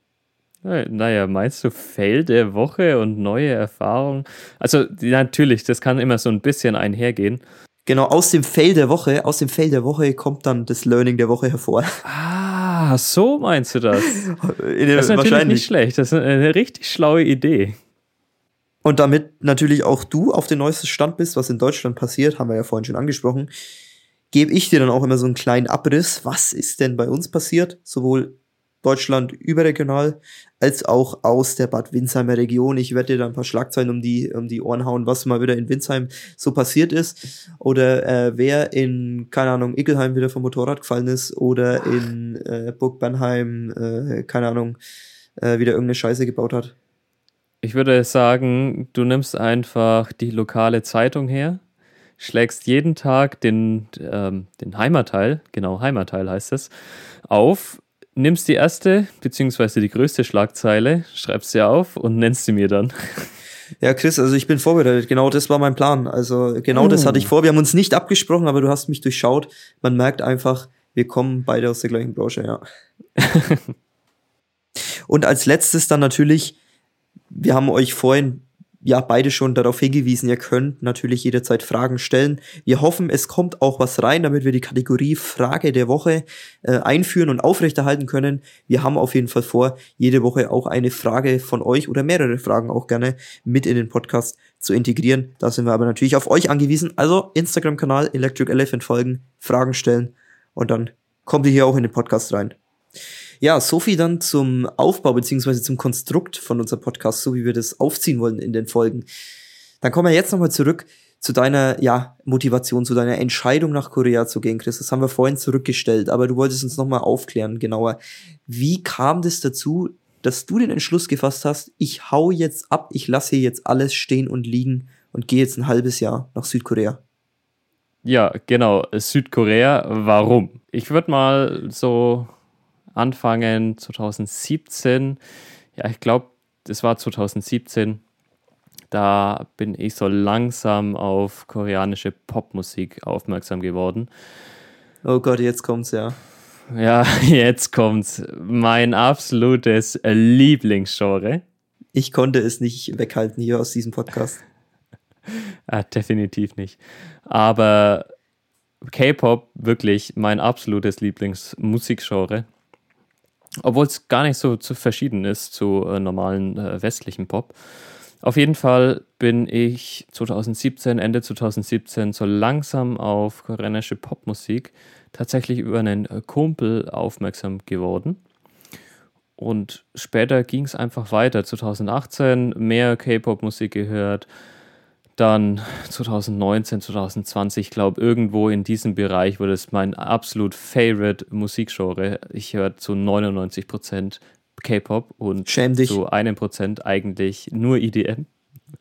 Naja, meinst du Fail der Woche und neue Erfahrungen? Also natürlich, das kann immer so ein bisschen einhergehen. Genau, aus dem Fail der Woche, aus dem Fail der Woche kommt dann das Learning der Woche hervor. Ah, so meinst du das? das ist natürlich nicht schlecht. Das ist eine richtig schlaue Idee. Und damit natürlich auch du auf den neuesten Stand bist, was in Deutschland passiert, haben wir ja vorhin schon angesprochen, gebe ich dir dann auch immer so einen kleinen Abriss, was ist denn bei uns passiert, sowohl Deutschland überregional als auch aus der Bad Winsheimer Region. Ich werde dir da ein paar Schlagzeilen um die, um die Ohren hauen, was mal wieder in Winsheim so passiert ist. Oder äh, wer in, keine Ahnung, Ickelheim wieder vom Motorrad gefallen ist oder in äh, Burg Bernheim, äh, keine Ahnung, äh, wieder irgendeine Scheiße gebaut hat. Ich würde sagen, du nimmst einfach die lokale Zeitung her, schlägst jeden Tag den, ähm, den Heimatteil, genau Heimatteil heißt es, auf, nimmst die erste beziehungsweise die größte Schlagzeile, schreibst sie auf und nennst sie mir dann. Ja, Chris, also ich bin vorbereitet. Genau das war mein Plan. Also genau oh. das hatte ich vor. Wir haben uns nicht abgesprochen, aber du hast mich durchschaut. Man merkt einfach, wir kommen beide aus der gleichen Branche, ja. und als letztes dann natürlich wir haben euch vorhin ja beide schon darauf hingewiesen, ihr könnt natürlich jederzeit Fragen stellen. Wir hoffen, es kommt auch was rein, damit wir die Kategorie Frage der Woche äh, einführen und aufrechterhalten können. Wir haben auf jeden Fall vor, jede Woche auch eine Frage von euch oder mehrere Fragen auch gerne mit in den Podcast zu integrieren. Da sind wir aber natürlich auf euch angewiesen. Also Instagram-Kanal Electric Elephant folgen, Fragen stellen und dann kommt ihr hier auch in den Podcast rein. Ja, so dann zum Aufbau beziehungsweise zum Konstrukt von unserem Podcast, so wie wir das aufziehen wollen in den Folgen. Dann kommen wir jetzt nochmal zurück zu deiner ja, Motivation, zu deiner Entscheidung nach Korea zu gehen, Chris. Das haben wir vorhin zurückgestellt, aber du wolltest uns nochmal aufklären, genauer. Wie kam das dazu, dass du den Entschluss gefasst hast, ich hau jetzt ab, ich lasse hier jetzt alles stehen und liegen und gehe jetzt ein halbes Jahr nach Südkorea? Ja, genau, Südkorea. Warum? Ich würde mal so anfangen 2017. Ja, ich glaube, das war 2017. Da bin ich so langsam auf koreanische Popmusik aufmerksam geworden. Oh Gott, jetzt kommt's ja. Ja, jetzt kommt's. Mein absolutes Lieblingsgenre. Ich konnte es nicht weghalten hier aus diesem Podcast. ja, definitiv nicht. Aber K-Pop wirklich mein absolutes Lieblingsmusikgenre obwohl es gar nicht so zu verschieden ist zu äh, normalen äh, westlichen Pop. Auf jeden Fall bin ich 2017, Ende 2017, so langsam auf koreanische Popmusik tatsächlich über einen äh, Kumpel aufmerksam geworden. Und später ging es einfach weiter. 2018 mehr K-Pop-Musik gehört, dann 2019, 2020, ich glaube, irgendwo in diesem Bereich wurde es mein absolut favorite Musikgenre. Ich höre zu 99% K-Pop und zu einem Prozent eigentlich nur EDM.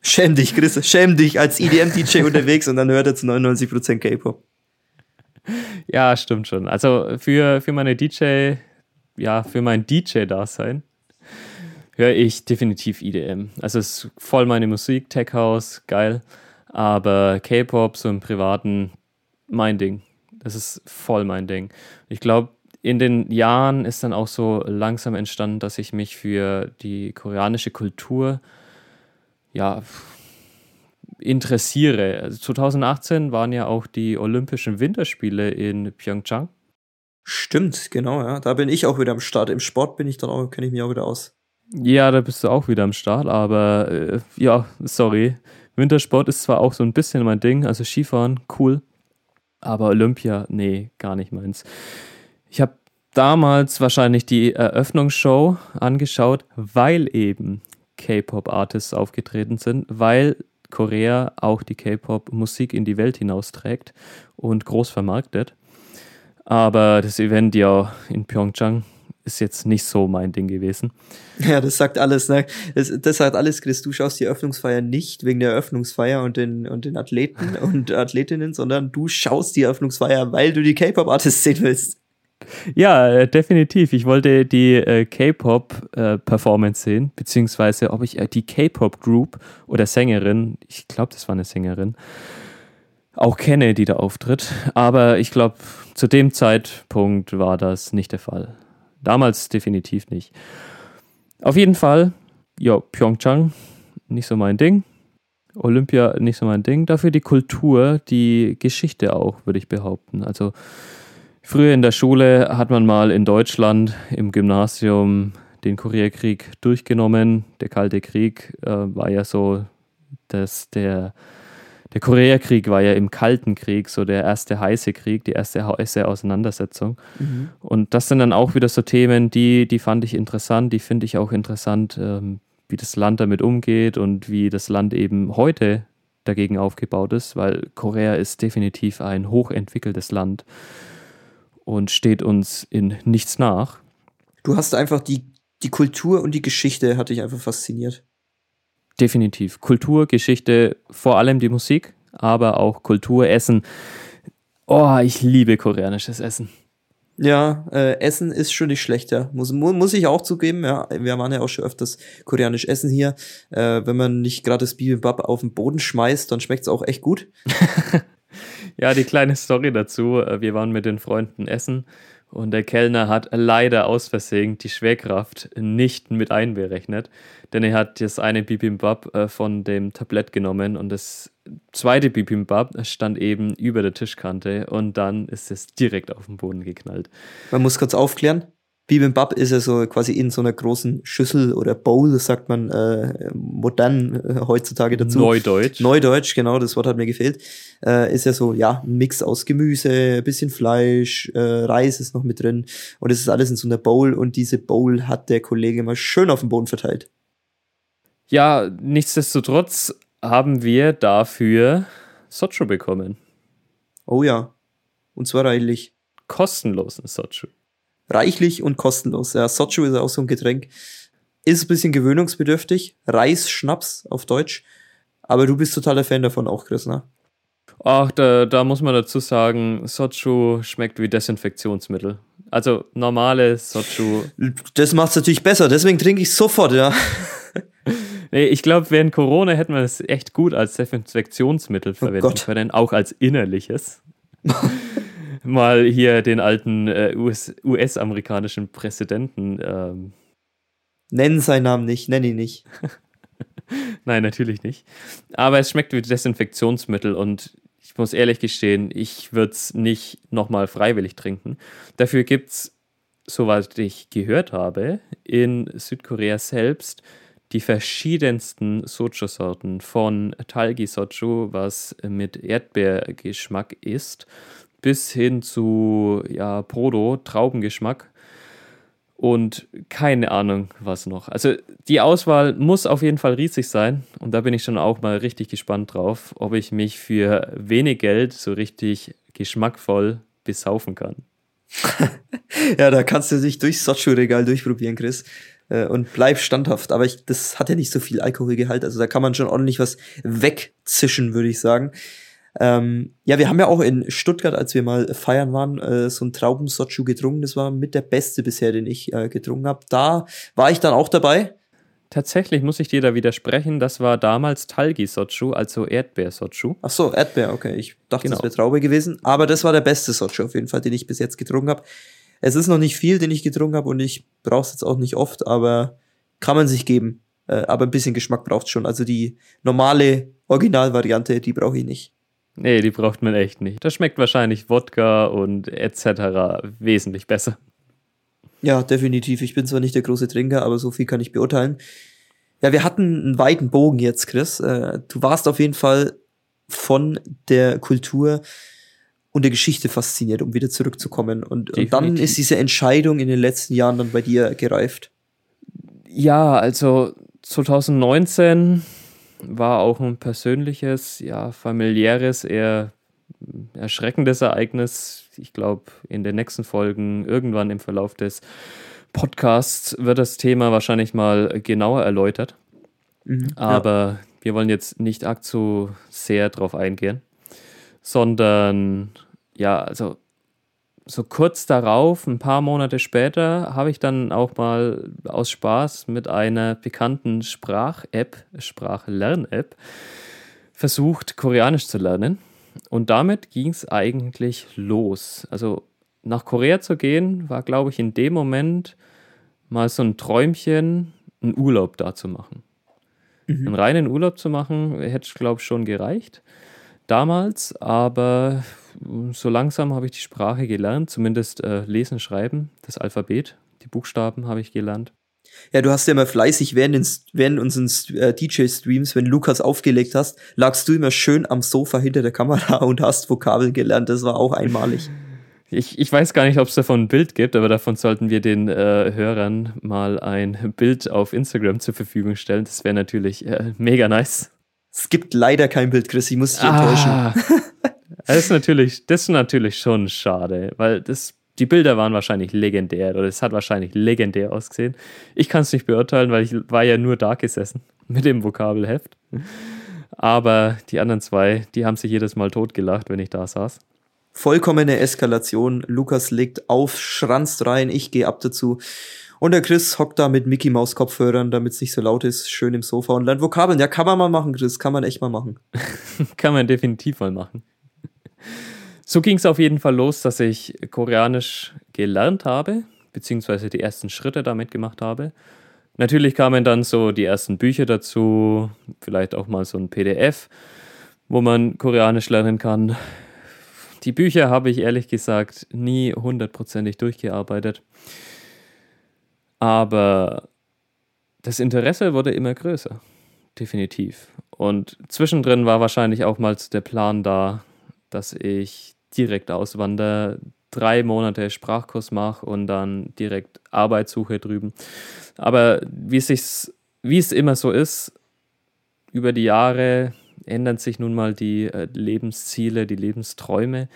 Schäm dich, Chris, schäm dich als EDM-DJ unterwegs und dann hört er zu 99% K-Pop. Ja, stimmt schon. Also für, für meine DJ, ja, für mein DJ-Dasein höre ich definitiv EDM. Also es ist voll meine Musik, Tech House, geil. Aber K-Pop, so im Privaten, mein Ding. Das ist voll mein Ding. Ich glaube, in den Jahren ist dann auch so langsam entstanden, dass ich mich für die koreanische Kultur ja interessiere. Also 2018 waren ja auch die Olympischen Winterspiele in Pyeongchang. Stimmt, genau, ja. Da bin ich auch wieder am Start. Im Sport bin ich dann auch, kenne ich mich auch wieder aus. Ja, da bist du auch wieder am Start, aber äh, ja, sorry. Wintersport ist zwar auch so ein bisschen mein Ding, also Skifahren, cool, aber Olympia, nee, gar nicht meins. Ich habe damals wahrscheinlich die Eröffnungsshow angeschaut, weil eben K-Pop-Artists aufgetreten sind, weil Korea auch die K-Pop-Musik in die Welt hinausträgt und groß vermarktet. Aber das Event ja in Pyeongchang ist jetzt nicht so mein Ding gewesen. Ja, das sagt alles, ne? Das, das sagt alles, Chris. Du schaust die Eröffnungsfeier nicht wegen der Eröffnungsfeier und den, und den Athleten und Athletinnen, sondern du schaust die Eröffnungsfeier, weil du die K-Pop-Artists sehen willst. Ja, äh, definitiv. Ich wollte die äh, K-Pop-Performance äh, sehen, beziehungsweise ob ich äh, die K-Pop-Group oder Sängerin, ich glaube, das war eine Sängerin, auch kenne, die da auftritt. Aber ich glaube, zu dem Zeitpunkt war das nicht der Fall. Damals definitiv nicht. Auf jeden Fall, ja, Pyeongchang, nicht so mein Ding. Olympia, nicht so mein Ding. Dafür die Kultur, die Geschichte auch, würde ich behaupten. Also früher in der Schule hat man mal in Deutschland im Gymnasium den Koreakrieg durchgenommen. Der Kalte Krieg äh, war ja so, dass der der Koreakrieg war ja im Kalten Krieg so der erste heiße Krieg, die erste heiße Auseinandersetzung. Mhm. Und das sind dann auch wieder so Themen, die, die fand ich interessant, die finde ich auch interessant, ähm, wie das Land damit umgeht und wie das Land eben heute dagegen aufgebaut ist, weil Korea ist definitiv ein hochentwickeltes Land und steht uns in nichts nach. Du hast einfach die, die Kultur und die Geschichte hat dich einfach fasziniert. Definitiv. Kultur, Geschichte, vor allem die Musik, aber auch Kultur, Essen. Oh, ich liebe koreanisches Essen. Ja, äh, Essen ist schon nicht schlecht, ja. Muss, muss ich auch zugeben, ja. Wir waren ja auch schon öfters koreanisch essen hier. Äh, wenn man nicht gerade das Bibimbap auf den Boden schmeißt, dann schmeckt es auch echt gut. ja, die kleine Story dazu. Äh, wir waren mit den Freunden essen Und der Kellner hat leider aus Versehen die Schwerkraft nicht mit einberechnet, denn er hat das eine Bibimbap äh, von dem Tablett genommen und das zweite Bibimbap stand eben über der Tischkante und dann ist es direkt auf den Boden geknallt. Man muss kurz aufklären. Bibimbap ist ja so quasi in so einer großen Schüssel oder Bowl, sagt man äh, modern äh, heutzutage dazu. Neudeutsch. Neudeutsch, genau, das Wort hat mir gefehlt. Äh, ist ja so, ja, ein Mix aus Gemüse, bisschen Fleisch, äh, Reis ist noch mit drin und es ist alles in so einer Bowl und diese Bowl hat der Kollege mal schön auf den Boden verteilt. Ja, nichtsdestotrotz haben wir dafür Socho bekommen. Oh ja, und zwar reichlich. Kostenlosen Socho reichlich und kostenlos. Ja, Sochu ist auch so ein Getränk. Ist ein bisschen gewöhnungsbedürftig. Reisschnaps auf Deutsch. Aber du bist totaler Fan davon auch, Chris, ne? Ach, da, da muss man dazu sagen, Sochu schmeckt wie Desinfektionsmittel. Also normale Sochu. Das macht's natürlich besser, deswegen trinke ich sofort, ja. nee, ich glaube, während Corona hätten wir es echt gut als Desinfektionsmittel oh verwenden oh können, auch als innerliches. mal hier den alten äh, US-amerikanischen US Präsidenten. Ähm. Nennen seinen Namen nicht, nenn ihn nicht. Nein, natürlich nicht. Aber es schmeckt wie Desinfektionsmittel und ich muss ehrlich gestehen, ich würde es nicht nochmal freiwillig trinken. Dafür gibt es, soweit ich gehört habe, in Südkorea selbst die verschiedensten Soju-Sorten von Talgi Soju, was mit Erdbeergeschmack ist, bis hin zu ja, Prodo, Traubengeschmack und keine Ahnung, was noch. Also die Auswahl muss auf jeden Fall riesig sein und da bin ich schon auch mal richtig gespannt drauf, ob ich mich für wenig Geld so richtig geschmackvoll besaufen kann. ja, da kannst du dich durchs Sochu-Regal durchprobieren, Chris. Äh, und bleib standhaft. Aber ich, das hat ja nicht so viel Alkoholgehalt. Also da kann man schon ordentlich was wegzischen, würde ich sagen. Ähm, ja, wir haben ja auch in Stuttgart, als wir mal feiern waren, äh, so ein Traubensochu getrunken. Das war mit der beste bisher, den ich äh, getrunken habe. Da war ich dann auch dabei. Tatsächlich muss ich dir da widersprechen. Das war damals Talgi-Sochu, also Erdbeer-Sochu. Ach so, Erdbeer, okay. Ich dachte, genau. das wäre Traube gewesen. Aber das war der beste Sochu auf jeden Fall, den ich bis jetzt getrunken habe. Es ist noch nicht viel, den ich getrunken habe und ich brauche es jetzt auch nicht oft, aber kann man sich geben. Äh, aber ein bisschen Geschmack braucht schon. Also die normale Originalvariante, die brauche ich nicht. Nee, die braucht man echt nicht. Das schmeckt wahrscheinlich Wodka und etc. wesentlich besser. Ja, definitiv. Ich bin zwar nicht der große Trinker, aber so viel kann ich beurteilen. Ja, wir hatten einen weiten Bogen jetzt, Chris. Äh, du warst auf jeden Fall von der Kultur und der Geschichte fasziniert, um wieder zurückzukommen. Und, und dann ist diese Entscheidung in den letzten Jahren dann bei dir gereift. Ja, also 2019 war auch ein persönliches, ja, familiäres, eher erschreckendes Ereignis. Ich glaube, in den nächsten Folgen, irgendwann im Verlauf des Podcasts, wird das Thema wahrscheinlich mal genauer erläutert. Mhm, Aber ja. wir wollen jetzt nicht arg zu sehr drauf eingehen, sondern ja, also so kurz darauf, ein paar Monate später, habe ich dann auch mal aus Spaß mit einer bekannten Sprach-App, Sprachlern-App, versucht, Koreanisch zu lernen. Und damit ging es eigentlich los. Also nach Korea zu gehen, war, glaube ich, in dem Moment mal so ein Träumchen, einen Urlaub da zu machen. Mhm. Einen reinen Urlaub zu machen, hätte, glaube ich, schon gereicht damals, aber so langsam habe ich die Sprache gelernt, zumindest äh, lesen, schreiben, das Alphabet, die Buchstaben habe ich gelernt. Ja, du hast ja immer fleißig während, den, während unseren äh, DJ-Streams, wenn Lukas aufgelegt hast, lagst du immer schön am Sofa hinter der Kamera und hast Vokabeln gelernt. Das war auch einmalig. Ich, ich weiß gar nicht, ob es davon ein Bild gibt, aber davon sollten wir den äh, Hörern mal ein Bild auf Instagram zur Verfügung stellen. Das wäre natürlich äh, mega nice. Es gibt leider kein Bild, Chris, ich muss dich ah, enttäuschen. das ist natürlich, das ist natürlich schon schade, weil das, die Bilder waren wahrscheinlich legendär oder es hat wahrscheinlich legendär ausgesehen. Ich kann es nicht beurteilen, weil ich war ja nur da gesessen mit dem Vokabelheft. Aber die anderen zwei, die haben sich jedes Mal totgelacht, wenn ich da saß. Vollkommene Eskalation. Lukas legt auf, schranzt rein, ich gehe ab dazu. Und der Chris hockt da mit Mickey Maus Kopfhörern, damit es nicht so laut ist, schön im Sofa und lernt Vokabeln. Ja, kann man mal machen, Chris, kann man echt mal machen. kann man definitiv mal machen. So ging es auf jeden Fall los, dass ich Koreanisch gelernt habe, beziehungsweise die ersten Schritte damit gemacht habe. Natürlich kamen dann so die ersten Bücher dazu, vielleicht auch mal so ein PDF, wo man Koreanisch lernen kann. Die Bücher habe ich ehrlich gesagt nie hundertprozentig durchgearbeitet. Aber das Interesse wurde immer größer. Definitiv. Und zwischendrin war wahrscheinlich auch mal der Plan da, dass ich direkt auswandere, drei Monate Sprachkurs mache und dann direkt Arbeit suche drüben. Aber wie es, wie es immer so ist, über die Jahre ändern sich nun mal die äh, Lebensziele, die Lebensträume.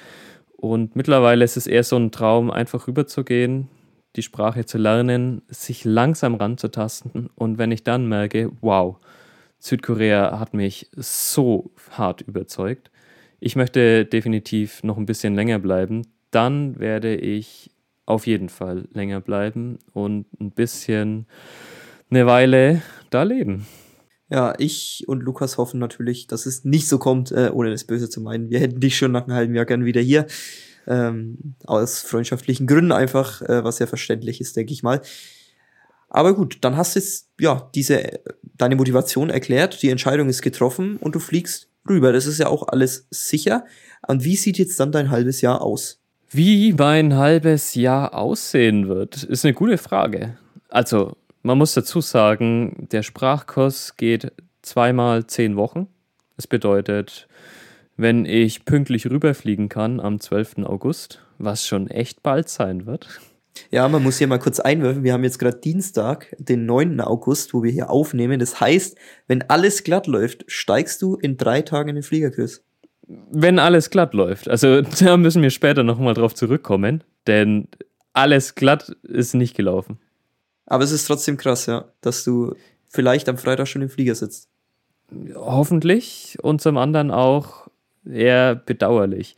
Und mittlerweile ist es eher so ein Traum, einfach rüberzugehen, die Sprache zu lernen, sich langsam ranzutasten. Und wenn ich dann merke, wow, Südkorea hat mich so hart überzeugt, ich möchte definitiv noch ein bisschen länger bleiben, dann werde ich auf jeden Fall länger bleiben und ein bisschen eine Weile da leben. Ja, ich und Lukas hoffen natürlich, dass es nicht so kommt, äh, ohne das Böse zu meinen. Wir hätten dich schon nach einem halben Jahr gern wieder hier. Ähm, aus freundschaftlichen Gründen einfach, äh, was ja verständlich ist, denke ich mal. Aber gut, dann hast du jetzt, ja, diese, deine Motivation erklärt, die Entscheidung ist getroffen und du fliegst rüber. Das ist ja auch alles sicher. Und wie sieht jetzt dann dein halbes Jahr aus? Wie mein halbes Jahr aussehen wird, ist eine gute Frage. Also, man muss dazu sagen, der Sprachkurs geht zweimal zehn Wochen. Das bedeutet, wenn ich pünktlich rüberfliegen kann am 12. August, was schon echt bald sein wird. Ja, man muss hier mal kurz einwerfen. Wir haben jetzt gerade Dienstag, den 9. August, wo wir hier aufnehmen. Das heißt, wenn alles glatt läuft, steigst du in drei Tagen in den Fliegerkurs. Wenn alles glatt läuft. Also da müssen wir später nochmal drauf zurückkommen, denn alles glatt ist nicht gelaufen. Aber es ist trotzdem krass, ja, dass du vielleicht am Freitag schon im Flieger sitzt. Hoffentlich und zum anderen auch eher bedauerlich.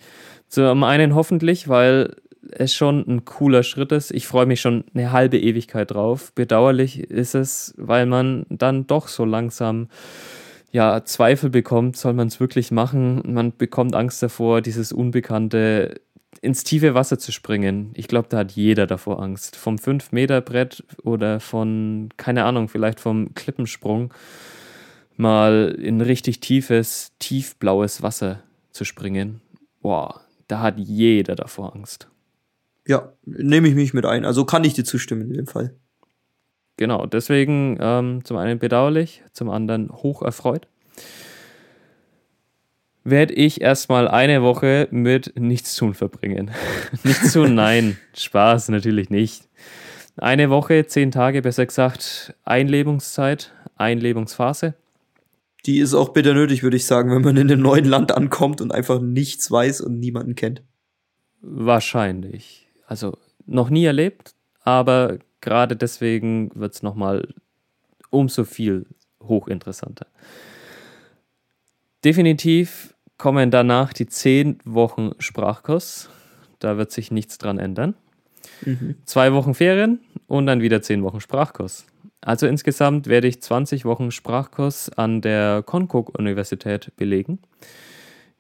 Zum einen hoffentlich, weil es schon ein cooler Schritt ist. Ich freue mich schon eine halbe Ewigkeit drauf. Bedauerlich ist es, weil man dann doch so langsam ja, Zweifel bekommt, soll man es wirklich machen? Man bekommt Angst davor, dieses Unbekannte ins tiefe Wasser zu springen. Ich glaube, da hat jeder davor Angst. Vom 5-Meter-Brett oder von, keine Ahnung, vielleicht vom Klippensprung mal in richtig tiefes, tiefblaues Wasser zu springen. Boah, da hat jeder davor Angst. Ja, nehme ich mich mit ein. Also kann ich dir zustimmen in dem Fall. Genau, deswegen ähm, zum einen bedauerlich, zum anderen hoch erfreut werde ich erstmal eine Woche mit Nichtstun verbringen. nichts tun, nein, Spaß natürlich nicht. Eine Woche, zehn Tage, besser gesagt, Einlebungszeit, Einlebungsphase. Die ist auch bitter nötig, würde ich sagen, wenn man in einem neuen Land ankommt und einfach nichts weiß und niemanden kennt. Wahrscheinlich. Also noch nie erlebt, aber gerade deswegen wird es nochmal umso viel hochinteressanter. Definitiv kommen danach die zehn Wochen Sprachkurs. Da wird sich nichts dran ändern. Mhm. Zwei Wochen Ferien und dann wieder zehn Wochen Sprachkurs. Also insgesamt werde ich 20 Wochen Sprachkurs an der Konkuk-Universität belegen.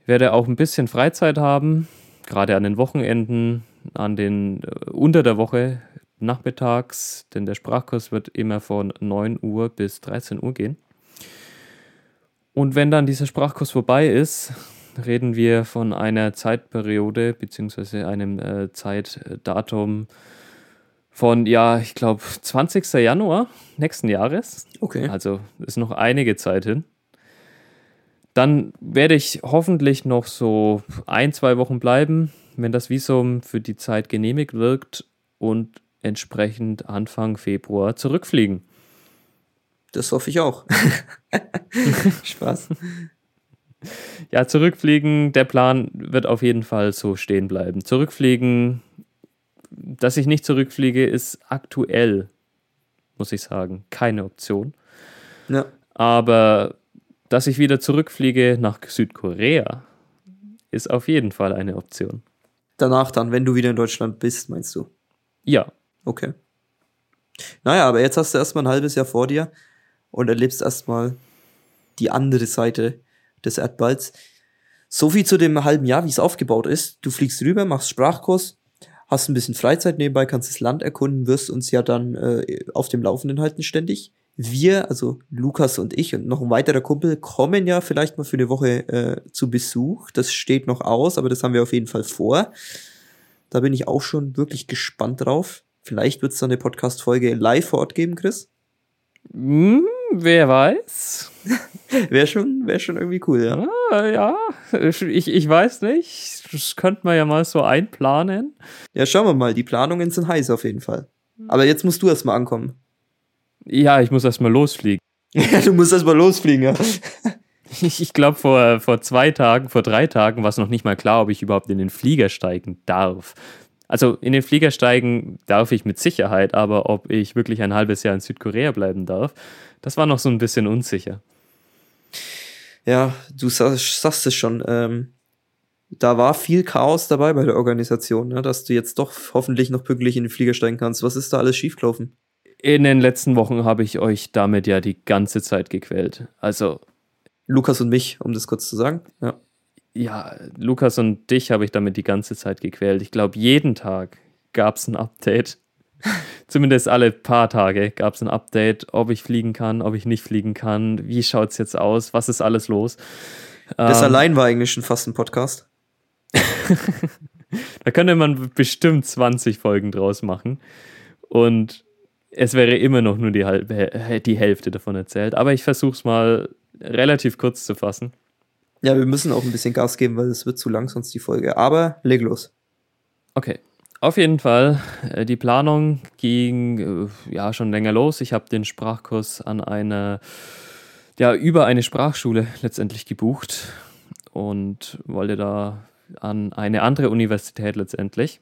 Ich werde auch ein bisschen Freizeit haben, gerade an den Wochenenden, an den äh, unter der Woche nachmittags, denn der Sprachkurs wird immer von 9 Uhr bis 13 Uhr gehen. Und wenn dann dieser Sprachkurs vorbei ist, reden wir von einer Zeitperiode bzw. einem äh, Zeitdatum von, ja, ich glaube, 20. Januar nächsten Jahres. Okay. Also ist noch einige Zeit hin. Dann werde ich hoffentlich noch so ein, zwei Wochen bleiben, wenn das Visum für die Zeit genehmigt wirkt und entsprechend Anfang Februar zurückfliegen. Das hoffe ich auch. Spaß. Ja, zurückfliegen, der Plan wird auf jeden Fall so stehen bleiben. Zurückfliegen, dass ich nicht zurückfliege, ist aktuell, muss ich sagen, keine Option. Ja. Aber dass ich wieder zurückfliege nach Südkorea, ist auf jeden Fall eine Option. Danach dann, wenn du wieder in Deutschland bist, meinst du? Ja. Okay. Naja, aber jetzt hast du erstmal ein halbes Jahr vor dir und erlebst erstmal die andere Seite des Erdballs. So viel zu dem halben Jahr, wie es aufgebaut ist. Du fliegst rüber, machst Sprachkurs, hast ein bisschen Freizeit nebenbei, kannst das Land erkunden, wirst uns ja dann äh, auf dem Laufenden halten ständig. Wir, also Lukas und ich und noch ein weiterer Kumpel, kommen ja vielleicht mal für eine Woche äh, zu Besuch. Das steht noch aus, aber das haben wir auf jeden Fall vor. Da bin ich auch schon wirklich gespannt drauf. Vielleicht wird es dann eine Podcast-Folge live vor Ort geben, Chris. Hm, wer weiß. wäre schon, wär schon irgendwie cool, ja. Ah, ja, ich, ich weiß nicht. Das könnte man ja mal so einplanen. Ja, schauen wir mal. Die Planungen sind heiß auf jeden Fall. Aber jetzt musst du erst mal ankommen. Ja, ich muss erst mal losfliegen. Du musst erst mal losfliegen, ja. Ich, ich glaube, vor, vor zwei Tagen, vor drei Tagen war es noch nicht mal klar, ob ich überhaupt in den Flieger steigen darf. Also in den Flieger steigen darf ich mit Sicherheit, aber ob ich wirklich ein halbes Jahr in Südkorea bleiben darf, das war noch so ein bisschen unsicher. Ja, du sagst, sagst es schon. Ähm, da war viel Chaos dabei bei der Organisation, ne? dass du jetzt doch hoffentlich noch pünktlich in den Flieger steigen kannst. Was ist da alles schiefgelaufen? In den letzten Wochen habe ich euch damit ja die ganze Zeit gequält. Also. Lukas und mich, um das kurz zu sagen. Ja, ja Lukas und dich habe ich damit die ganze Zeit gequält. Ich glaube, jeden Tag gab es ein Update. Zumindest alle paar Tage gab es ein Update, ob ich fliegen kann, ob ich nicht fliegen kann, wie schaut es jetzt aus, was ist alles los. Das ähm, allein war eigentlich schon fast ein Podcast. da könnte man bestimmt 20 Folgen draus machen. Und es wäre immer noch nur die, halbe, die Hälfte davon erzählt. Aber ich versuche es mal relativ kurz zu fassen. Ja, wir müssen auch ein bisschen Gas geben, weil es wird zu lang sonst die Folge. Aber leg los. Okay. Auf jeden Fall, äh, die Planung ging äh, ja schon länger los. Ich habe den Sprachkurs an eine, ja, über eine Sprachschule letztendlich gebucht und wollte da an eine andere Universität letztendlich.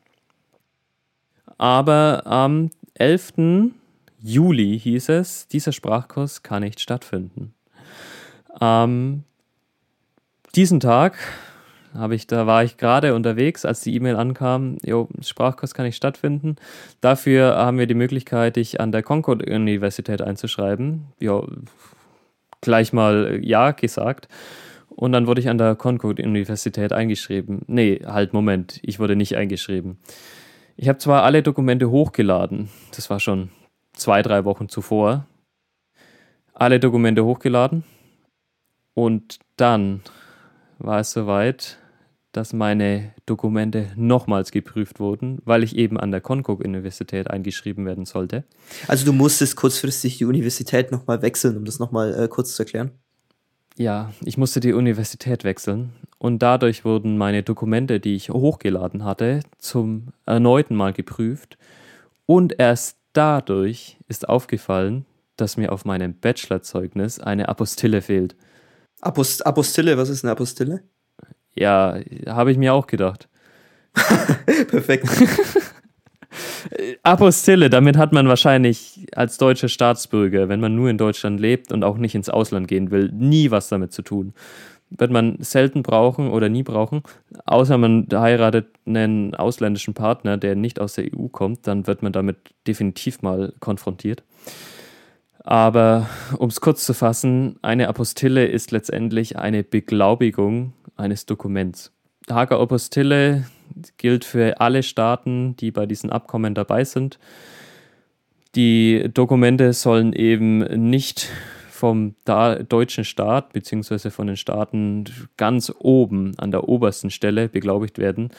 Aber am 11. Juli hieß es, dieser Sprachkurs kann nicht stattfinden. Am diesen Tag habe ich, da war ich gerade unterwegs, als die E-Mail ankam, jo, Sprachkurs kann nicht stattfinden. Dafür haben wir die Möglichkeit, dich an der Concord-Universität einzuschreiben. Ja, gleich mal Ja gesagt. Und dann wurde ich an der Concord-Universität eingeschrieben. Nee, halt, Moment, ich wurde nicht eingeschrieben. Ich habe zwar alle Dokumente hochgeladen, das war schon zwei, drei Wochen zuvor, alle Dokumente hochgeladen und dann war es soweit, dass meine Dokumente nochmals geprüft wurden, weil ich eben an der Konkuk-Universität eingeschrieben werden sollte. Also du musstest kurzfristig die Universität nochmal wechseln, um das nochmal äh, kurz zu erklären? Ja, ich musste die Universität wechseln und dadurch wurden meine Dokumente, die ich hochgeladen hatte, zum erneuten Mal geprüft und erst dadurch ist aufgefallen, dass mir auf meinem Bachelorzeugnis eine Apostille fehlt. Apost Apostille, was ist eine Apostille? Ja, habe ich mir auch gedacht. Perfekt. Apostille, damit hat man wahrscheinlich als deutscher Staatsbürger, wenn man nur in Deutschland lebt und auch nicht ins Ausland gehen will, nie was damit zu tun. Wird man selten brauchen oder nie brauchen, außer man heiratet einen ausländischen Partner, der nicht aus der EU kommt, dann wird man damit definitiv mal konfrontiert. Aber um es kurz zu fassen, eine Apostille ist letztendlich eine Beglaubigung eines Dokuments. Hager Apostille gilt für alle Staaten, die bei diesen Abkommen dabei sind. Die Dokumente sollen eben nicht vom deutschen Staat bzw. von den Staaten ganz oben an der obersten Stelle beglaubigt werden,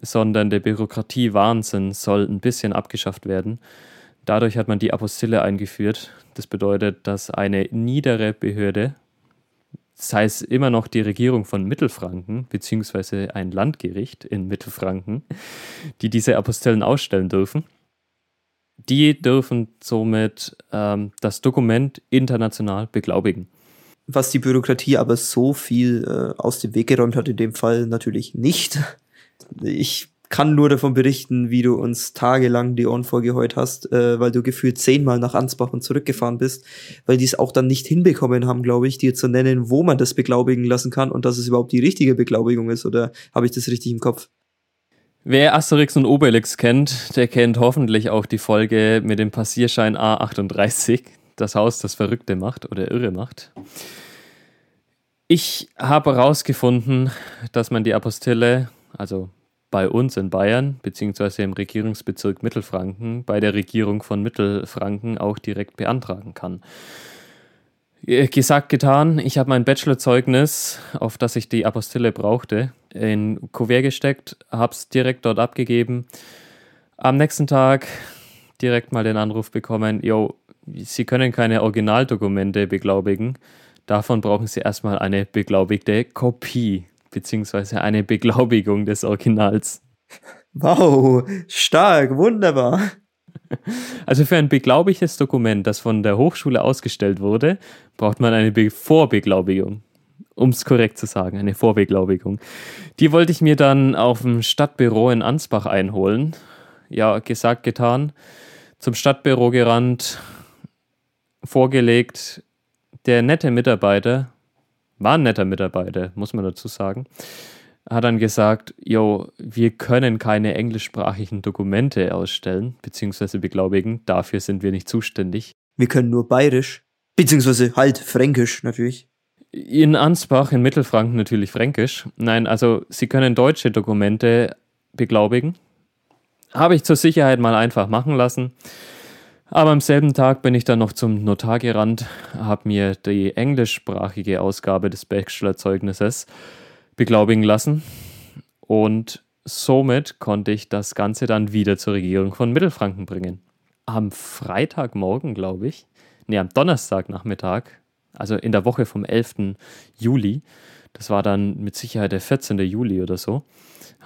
sondern der Bürokratie-Wahnsinn soll ein bisschen abgeschafft werden. Dadurch hat man die Apostille eingeführt. Das bedeutet, dass eine niedere Behörde, das heißt immer noch die Regierung von Mittelfranken, beziehungsweise ein Landgericht in Mittelfranken, die diese Apostillen ausstellen dürfen, die dürfen somit ähm, das Dokument international beglaubigen. Was die Bürokratie aber so viel äh, aus dem Weg geräumt hat, in dem Fall natürlich nicht. Ich kann nur davon berichten, wie du uns tagelang die Ohren vollgeheult hast, äh, weil du gefühlt zehnmal nach Ansbach und zurückgefahren bist, weil die es auch dann nicht hinbekommen haben, glaube ich, dir zu nennen, wo man das beglaubigen lassen kann und dass es überhaupt die richtige Beglaubigung ist. Oder habe ich das richtig im Kopf? Wer Asterix und Obelix kennt, der kennt hoffentlich auch die Folge mit dem Passierschein A38, das Haus, das Verrückte macht oder irre macht. Ich habe herausgefunden, dass man die Apostille, also bei uns in Bayern, beziehungsweise im Regierungsbezirk Mittelfranken, bei der Regierung von Mittelfranken auch direkt beantragen kann. Äh, gesagt, getan. Ich habe mein Bachelorzeugnis, auf das ich die Apostille brauchte, in Kuvert gesteckt, habe es direkt dort abgegeben. Am nächsten Tag direkt mal den Anruf bekommen, yo, Sie können keine Originaldokumente beglaubigen. Davon brauchen Sie erstmal eine beglaubigte Kopie, beziehungsweise eine Beglaubigung des Originals. Wow, stark, wunderbar. Also für ein beglaubigtes Dokument, das von der Hochschule ausgestellt wurde, braucht man eine Be Vorbeglaubigung. Um es korrekt zu sagen, eine Vorbeglaubigung. Die wollte ich mir dann auf dem Stadtbüro in Ansbach einholen. Ja, gesagt, getan. Zum Stadtbüro gerannt, vorgelegt. Der nette Mitarbeiter, war ein netter Mitarbeiter, muss man dazu sagen, hat dann gesagt, jo, wir können keine englischsprachigen Dokumente ausstellen, beziehungsweise beglaubigen, dafür sind wir nicht zuständig. Wir können nur bayerisch, beziehungsweise halt fränkisch natürlich. In Ansbach, in Mittelfranken natürlich fränkisch. Nein, also sie können deutsche Dokumente beglaubigen. Habe ich zur Sicherheit mal einfach machen lassen. Aber am selben Tag bin ich dann noch zum Notar gerannt, habe mir die englischsprachige Ausgabe des Bachelorzeugnisses beglaubigen lassen und somit konnte ich das Ganze dann wieder zur Regierung von Mittelfranken bringen. Am Freitagmorgen, glaube ich, nee, am Donnerstagnachmittag, also in der Woche vom 11. Juli, das war dann mit Sicherheit der 14. Juli oder so,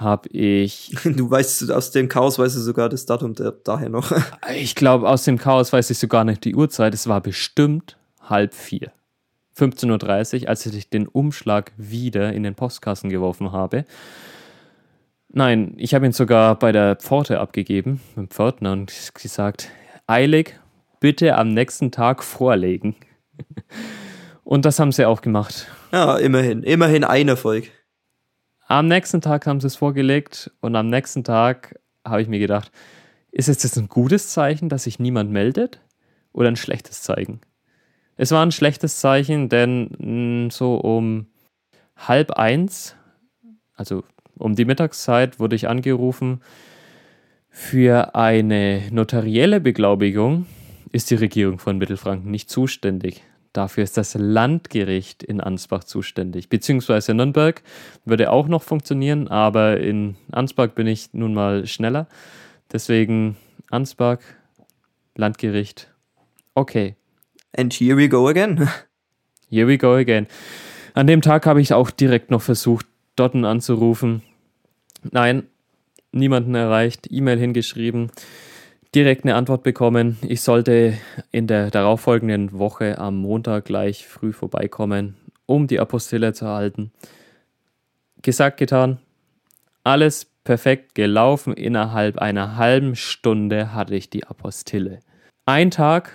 habe ich. Du weißt, aus dem Chaos weißt du sogar das Datum der, daher noch. ich glaube, aus dem Chaos weiß ich sogar nicht die Uhrzeit. Es war bestimmt halb vier. 15.30 Uhr, als ich den Umschlag wieder in den Postkasten geworfen habe. Nein, ich habe ihn sogar bei der Pforte abgegeben, mit dem Pförtner, und gesagt, eilig, bitte am nächsten Tag vorlegen. und das haben sie auch gemacht. Ja, immerhin. Immerhin ein Erfolg. Am nächsten Tag haben sie es vorgelegt und am nächsten Tag habe ich mir gedacht, ist es jetzt ein gutes Zeichen, dass sich niemand meldet oder ein schlechtes Zeichen? Es war ein schlechtes Zeichen, denn mh, so um halb eins, also um die Mittagszeit, wurde ich angerufen. Für eine notarielle Beglaubigung ist die Regierung von Mittelfranken nicht zuständig. Dafür ist das Landgericht in Ansbach zuständig. Beziehungsweise Nürnberg würde auch noch funktionieren, aber in Ansbach bin ich nun mal schneller. Deswegen Ansbach, Landgericht. Okay, And here we go again. Here we go again. An dem Tag habe ich auch direkt noch versucht, Dotten anzurufen. Nein, niemanden erreicht, E-Mail hingeschrieben, direkt eine Antwort bekommen. Ich sollte in der darauffolgenden Woche am Montag gleich früh vorbeikommen, um die Apostille zu erhalten. Gesagt, getan. Alles perfekt gelaufen. Innerhalb einer halben Stunde hatte ich die Apostille. Ein Tag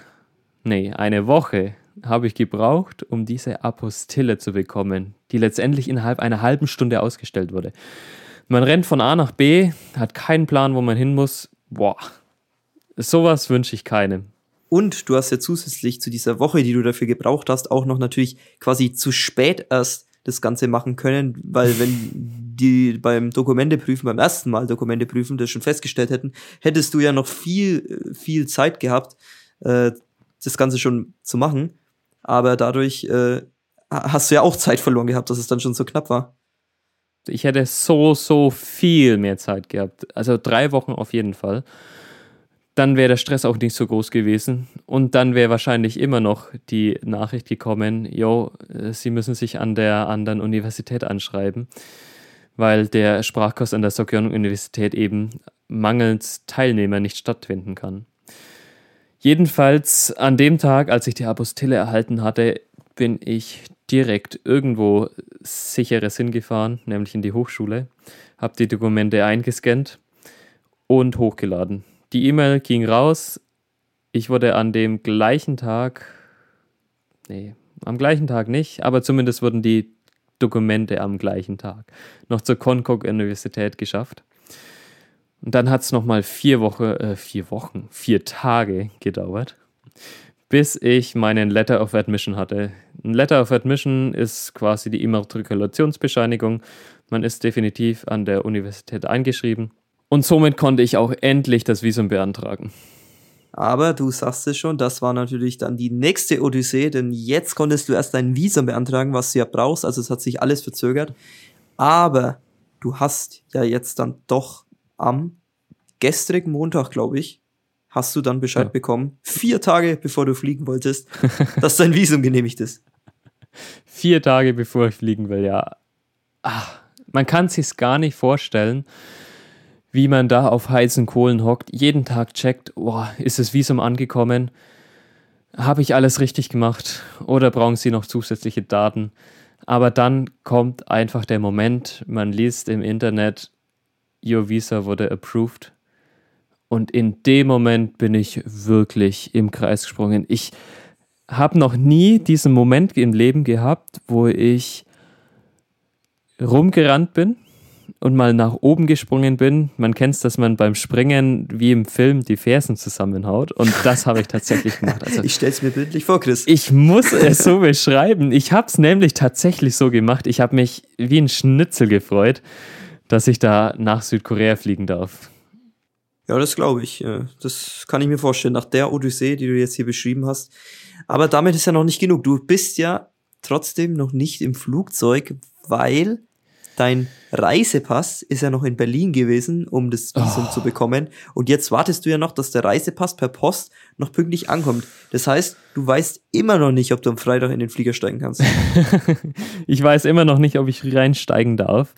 nee, eine Woche habe ich gebraucht, um diese Apostille zu bekommen, die letztendlich innerhalb einer halben Stunde ausgestellt wurde. Man rennt von A nach B, hat keinen Plan, wo man hin muss. Boah, sowas wünsche ich keinem. Und du hast ja zusätzlich zu dieser Woche, die du dafür gebraucht hast, auch noch natürlich quasi zu spät erst das Ganze machen können, weil wenn die beim Dokumente prüfen, beim ersten Mal Dokumente prüfen, das schon festgestellt hätten, hättest du ja noch viel, viel Zeit gehabt, äh, das Ganze schon zu machen. Aber dadurch äh, hast du ja auch Zeit verloren gehabt, dass es dann schon so knapp war. Ich hätte so, so viel mehr Zeit gehabt. Also drei Wochen auf jeden Fall. Dann wäre der Stress auch nicht so groß gewesen. Und dann wäre wahrscheinlich immer noch die Nachricht gekommen, jo, äh, Sie müssen sich an der anderen Universität anschreiben, weil der Sprachkurs an der Sokyong-Universität eben mangels Teilnehmer nicht stattfinden kann. Jedenfalls an dem Tag, als ich die Apostille erhalten hatte, bin ich direkt irgendwo sicheres hingefahren, nämlich in die Hochschule, habe die Dokumente eingescannt und hochgeladen. Die E-Mail ging raus. Ich wurde an dem gleichen Tag, nee, am gleichen Tag nicht, aber zumindest wurden die Dokumente am gleichen Tag noch zur Konkok Universität geschafft. Und dann hat es nochmal vier Wochen, äh, vier Wochen, vier Tage gedauert, bis ich meinen Letter of Admission hatte. Ein Letter of Admission ist quasi die Immatrikulationsbescheinigung. Man ist definitiv an der Universität eingeschrieben. Und somit konnte ich auch endlich das Visum beantragen. Aber du sagst es schon, das war natürlich dann die nächste Odyssee, denn jetzt konntest du erst dein Visum beantragen, was du ja brauchst. Also es hat sich alles verzögert. Aber du hast ja jetzt dann doch am gestrigen Montag, glaube ich, hast du dann Bescheid ja. bekommen, vier Tage bevor du fliegen wolltest, dass dein Visum genehmigt ist. Vier Tage bevor ich fliegen will, ja. Ach, man kann sich gar nicht vorstellen wie man da auf heißen Kohlen hockt, jeden Tag checkt, oh, ist das Visum angekommen? Habe ich alles richtig gemacht? Oder brauchen Sie noch zusätzliche Daten? Aber dann kommt einfach der Moment, man liest im Internet, Your Visa wurde approved. Und in dem Moment bin ich wirklich im Kreis gesprungen. Ich habe noch nie diesen Moment im Leben gehabt, wo ich rumgerannt bin und mal nach oben gesprungen bin. Man kennt es, dass man beim Springen wie im Film die Fersen zusammenhaut. Und das habe ich tatsächlich gemacht. Also, ich stelle es mir bildlich vor, Chris. Ich muss es so beschreiben. Ich habe es nämlich tatsächlich so gemacht. Ich habe mich wie ein Schnitzel gefreut, dass ich da nach Südkorea fliegen darf. Ja, das glaube ich. Das kann ich mir vorstellen, nach der Odyssee, die du jetzt hier beschrieben hast. Aber damit ist ja noch nicht genug. Du bist ja trotzdem noch nicht im Flugzeug, weil dein Reisepass ist ja noch in Berlin gewesen, um das Visum oh. zu bekommen. Und jetzt wartest du ja noch, dass der Reisepass per Post noch pünktlich ankommt. Das heißt, du weißt immer noch nicht, ob du am Freitag in den Flieger steigen kannst. ich weiß immer noch nicht, ob ich reinsteigen darf,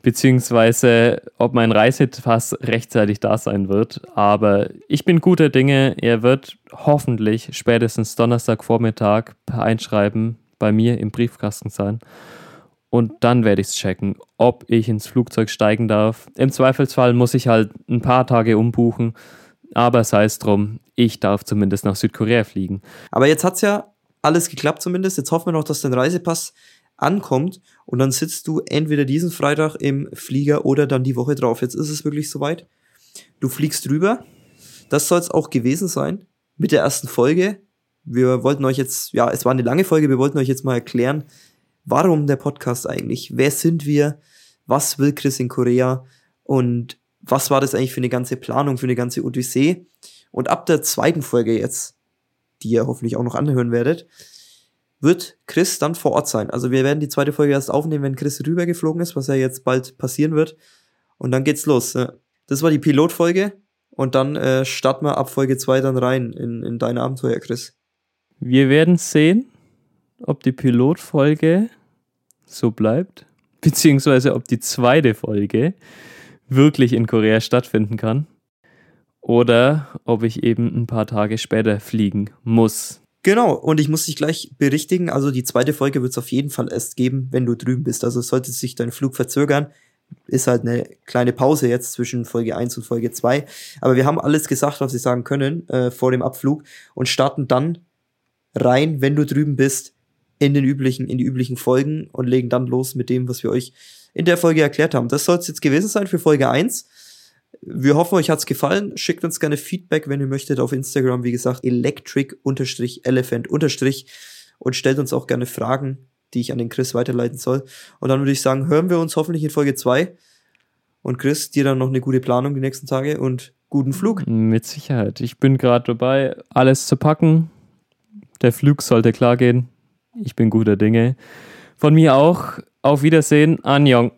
beziehungsweise ob mein Reisepass rechtzeitig da sein wird. Aber ich bin guter Dinge. Er wird hoffentlich spätestens Donnerstagvormittag per Einschreiben bei mir im Briefkasten sein und dann werde ich es checken, ob ich ins Flugzeug steigen darf. Im Zweifelsfall muss ich halt ein paar Tage umbuchen, aber sei es drum, ich darf zumindest nach Südkorea fliegen. Aber jetzt hat es ja alles geklappt zumindest. Jetzt hoffen wir noch, dass dein Reisepass ankommt und dann sitzt du entweder diesen Freitag im Flieger oder dann die Woche drauf. Jetzt ist es wirklich soweit. Du fliegst rüber. Das soll es auch gewesen sein mit der ersten Folge. Wir wollten euch jetzt, ja, es war eine lange Folge, wir wollten euch jetzt mal erklären, warum der Podcast eigentlich? Wer sind wir? Was will Chris in Korea? Und was war das eigentlich für eine ganze Planung, für eine ganze Odyssee? Und ab der zweiten Folge jetzt, die ihr hoffentlich auch noch anhören werdet, wird Chris dann vor Ort sein. Also wir werden die zweite Folge erst aufnehmen, wenn Chris rübergeflogen ist, was ja jetzt bald passieren wird. Und dann geht's los. Das war die Pilotfolge. Und dann äh, starten wir ab Folge 2 dann rein in, in deine Abenteuer, Chris. Wir werden sehen, ob die Pilotfolge so bleibt, beziehungsweise ob die zweite Folge wirklich in Korea stattfinden kann oder ob ich eben ein paar Tage später fliegen muss. Genau, und ich muss dich gleich berichtigen, also die zweite Folge wird es auf jeden Fall erst geben, wenn du drüben bist. Also sollte sich dein Flug verzögern, ist halt eine kleine Pause jetzt zwischen Folge 1 und Folge 2. Aber wir haben alles gesagt, was wir sagen können äh, vor dem Abflug und starten dann rein, wenn du drüben bist, in den üblichen, in die üblichen Folgen und legen dann los mit dem, was wir euch in der Folge erklärt haben. Das soll es jetzt gewesen sein für Folge 1. Wir hoffen, euch hat's gefallen. Schickt uns gerne Feedback, wenn ihr möchtet, auf Instagram, wie gesagt, electric-elephant- und stellt uns auch gerne Fragen, die ich an den Chris weiterleiten soll. Und dann würde ich sagen, hören wir uns hoffentlich in Folge 2. Und Chris, dir dann noch eine gute Planung die nächsten Tage und guten Flug. Mit Sicherheit. Ich bin gerade dabei, alles zu packen. Der Flug sollte klar gehen. Ich bin guter Dinge. Von mir auch. Auf Wiedersehen. Anjong.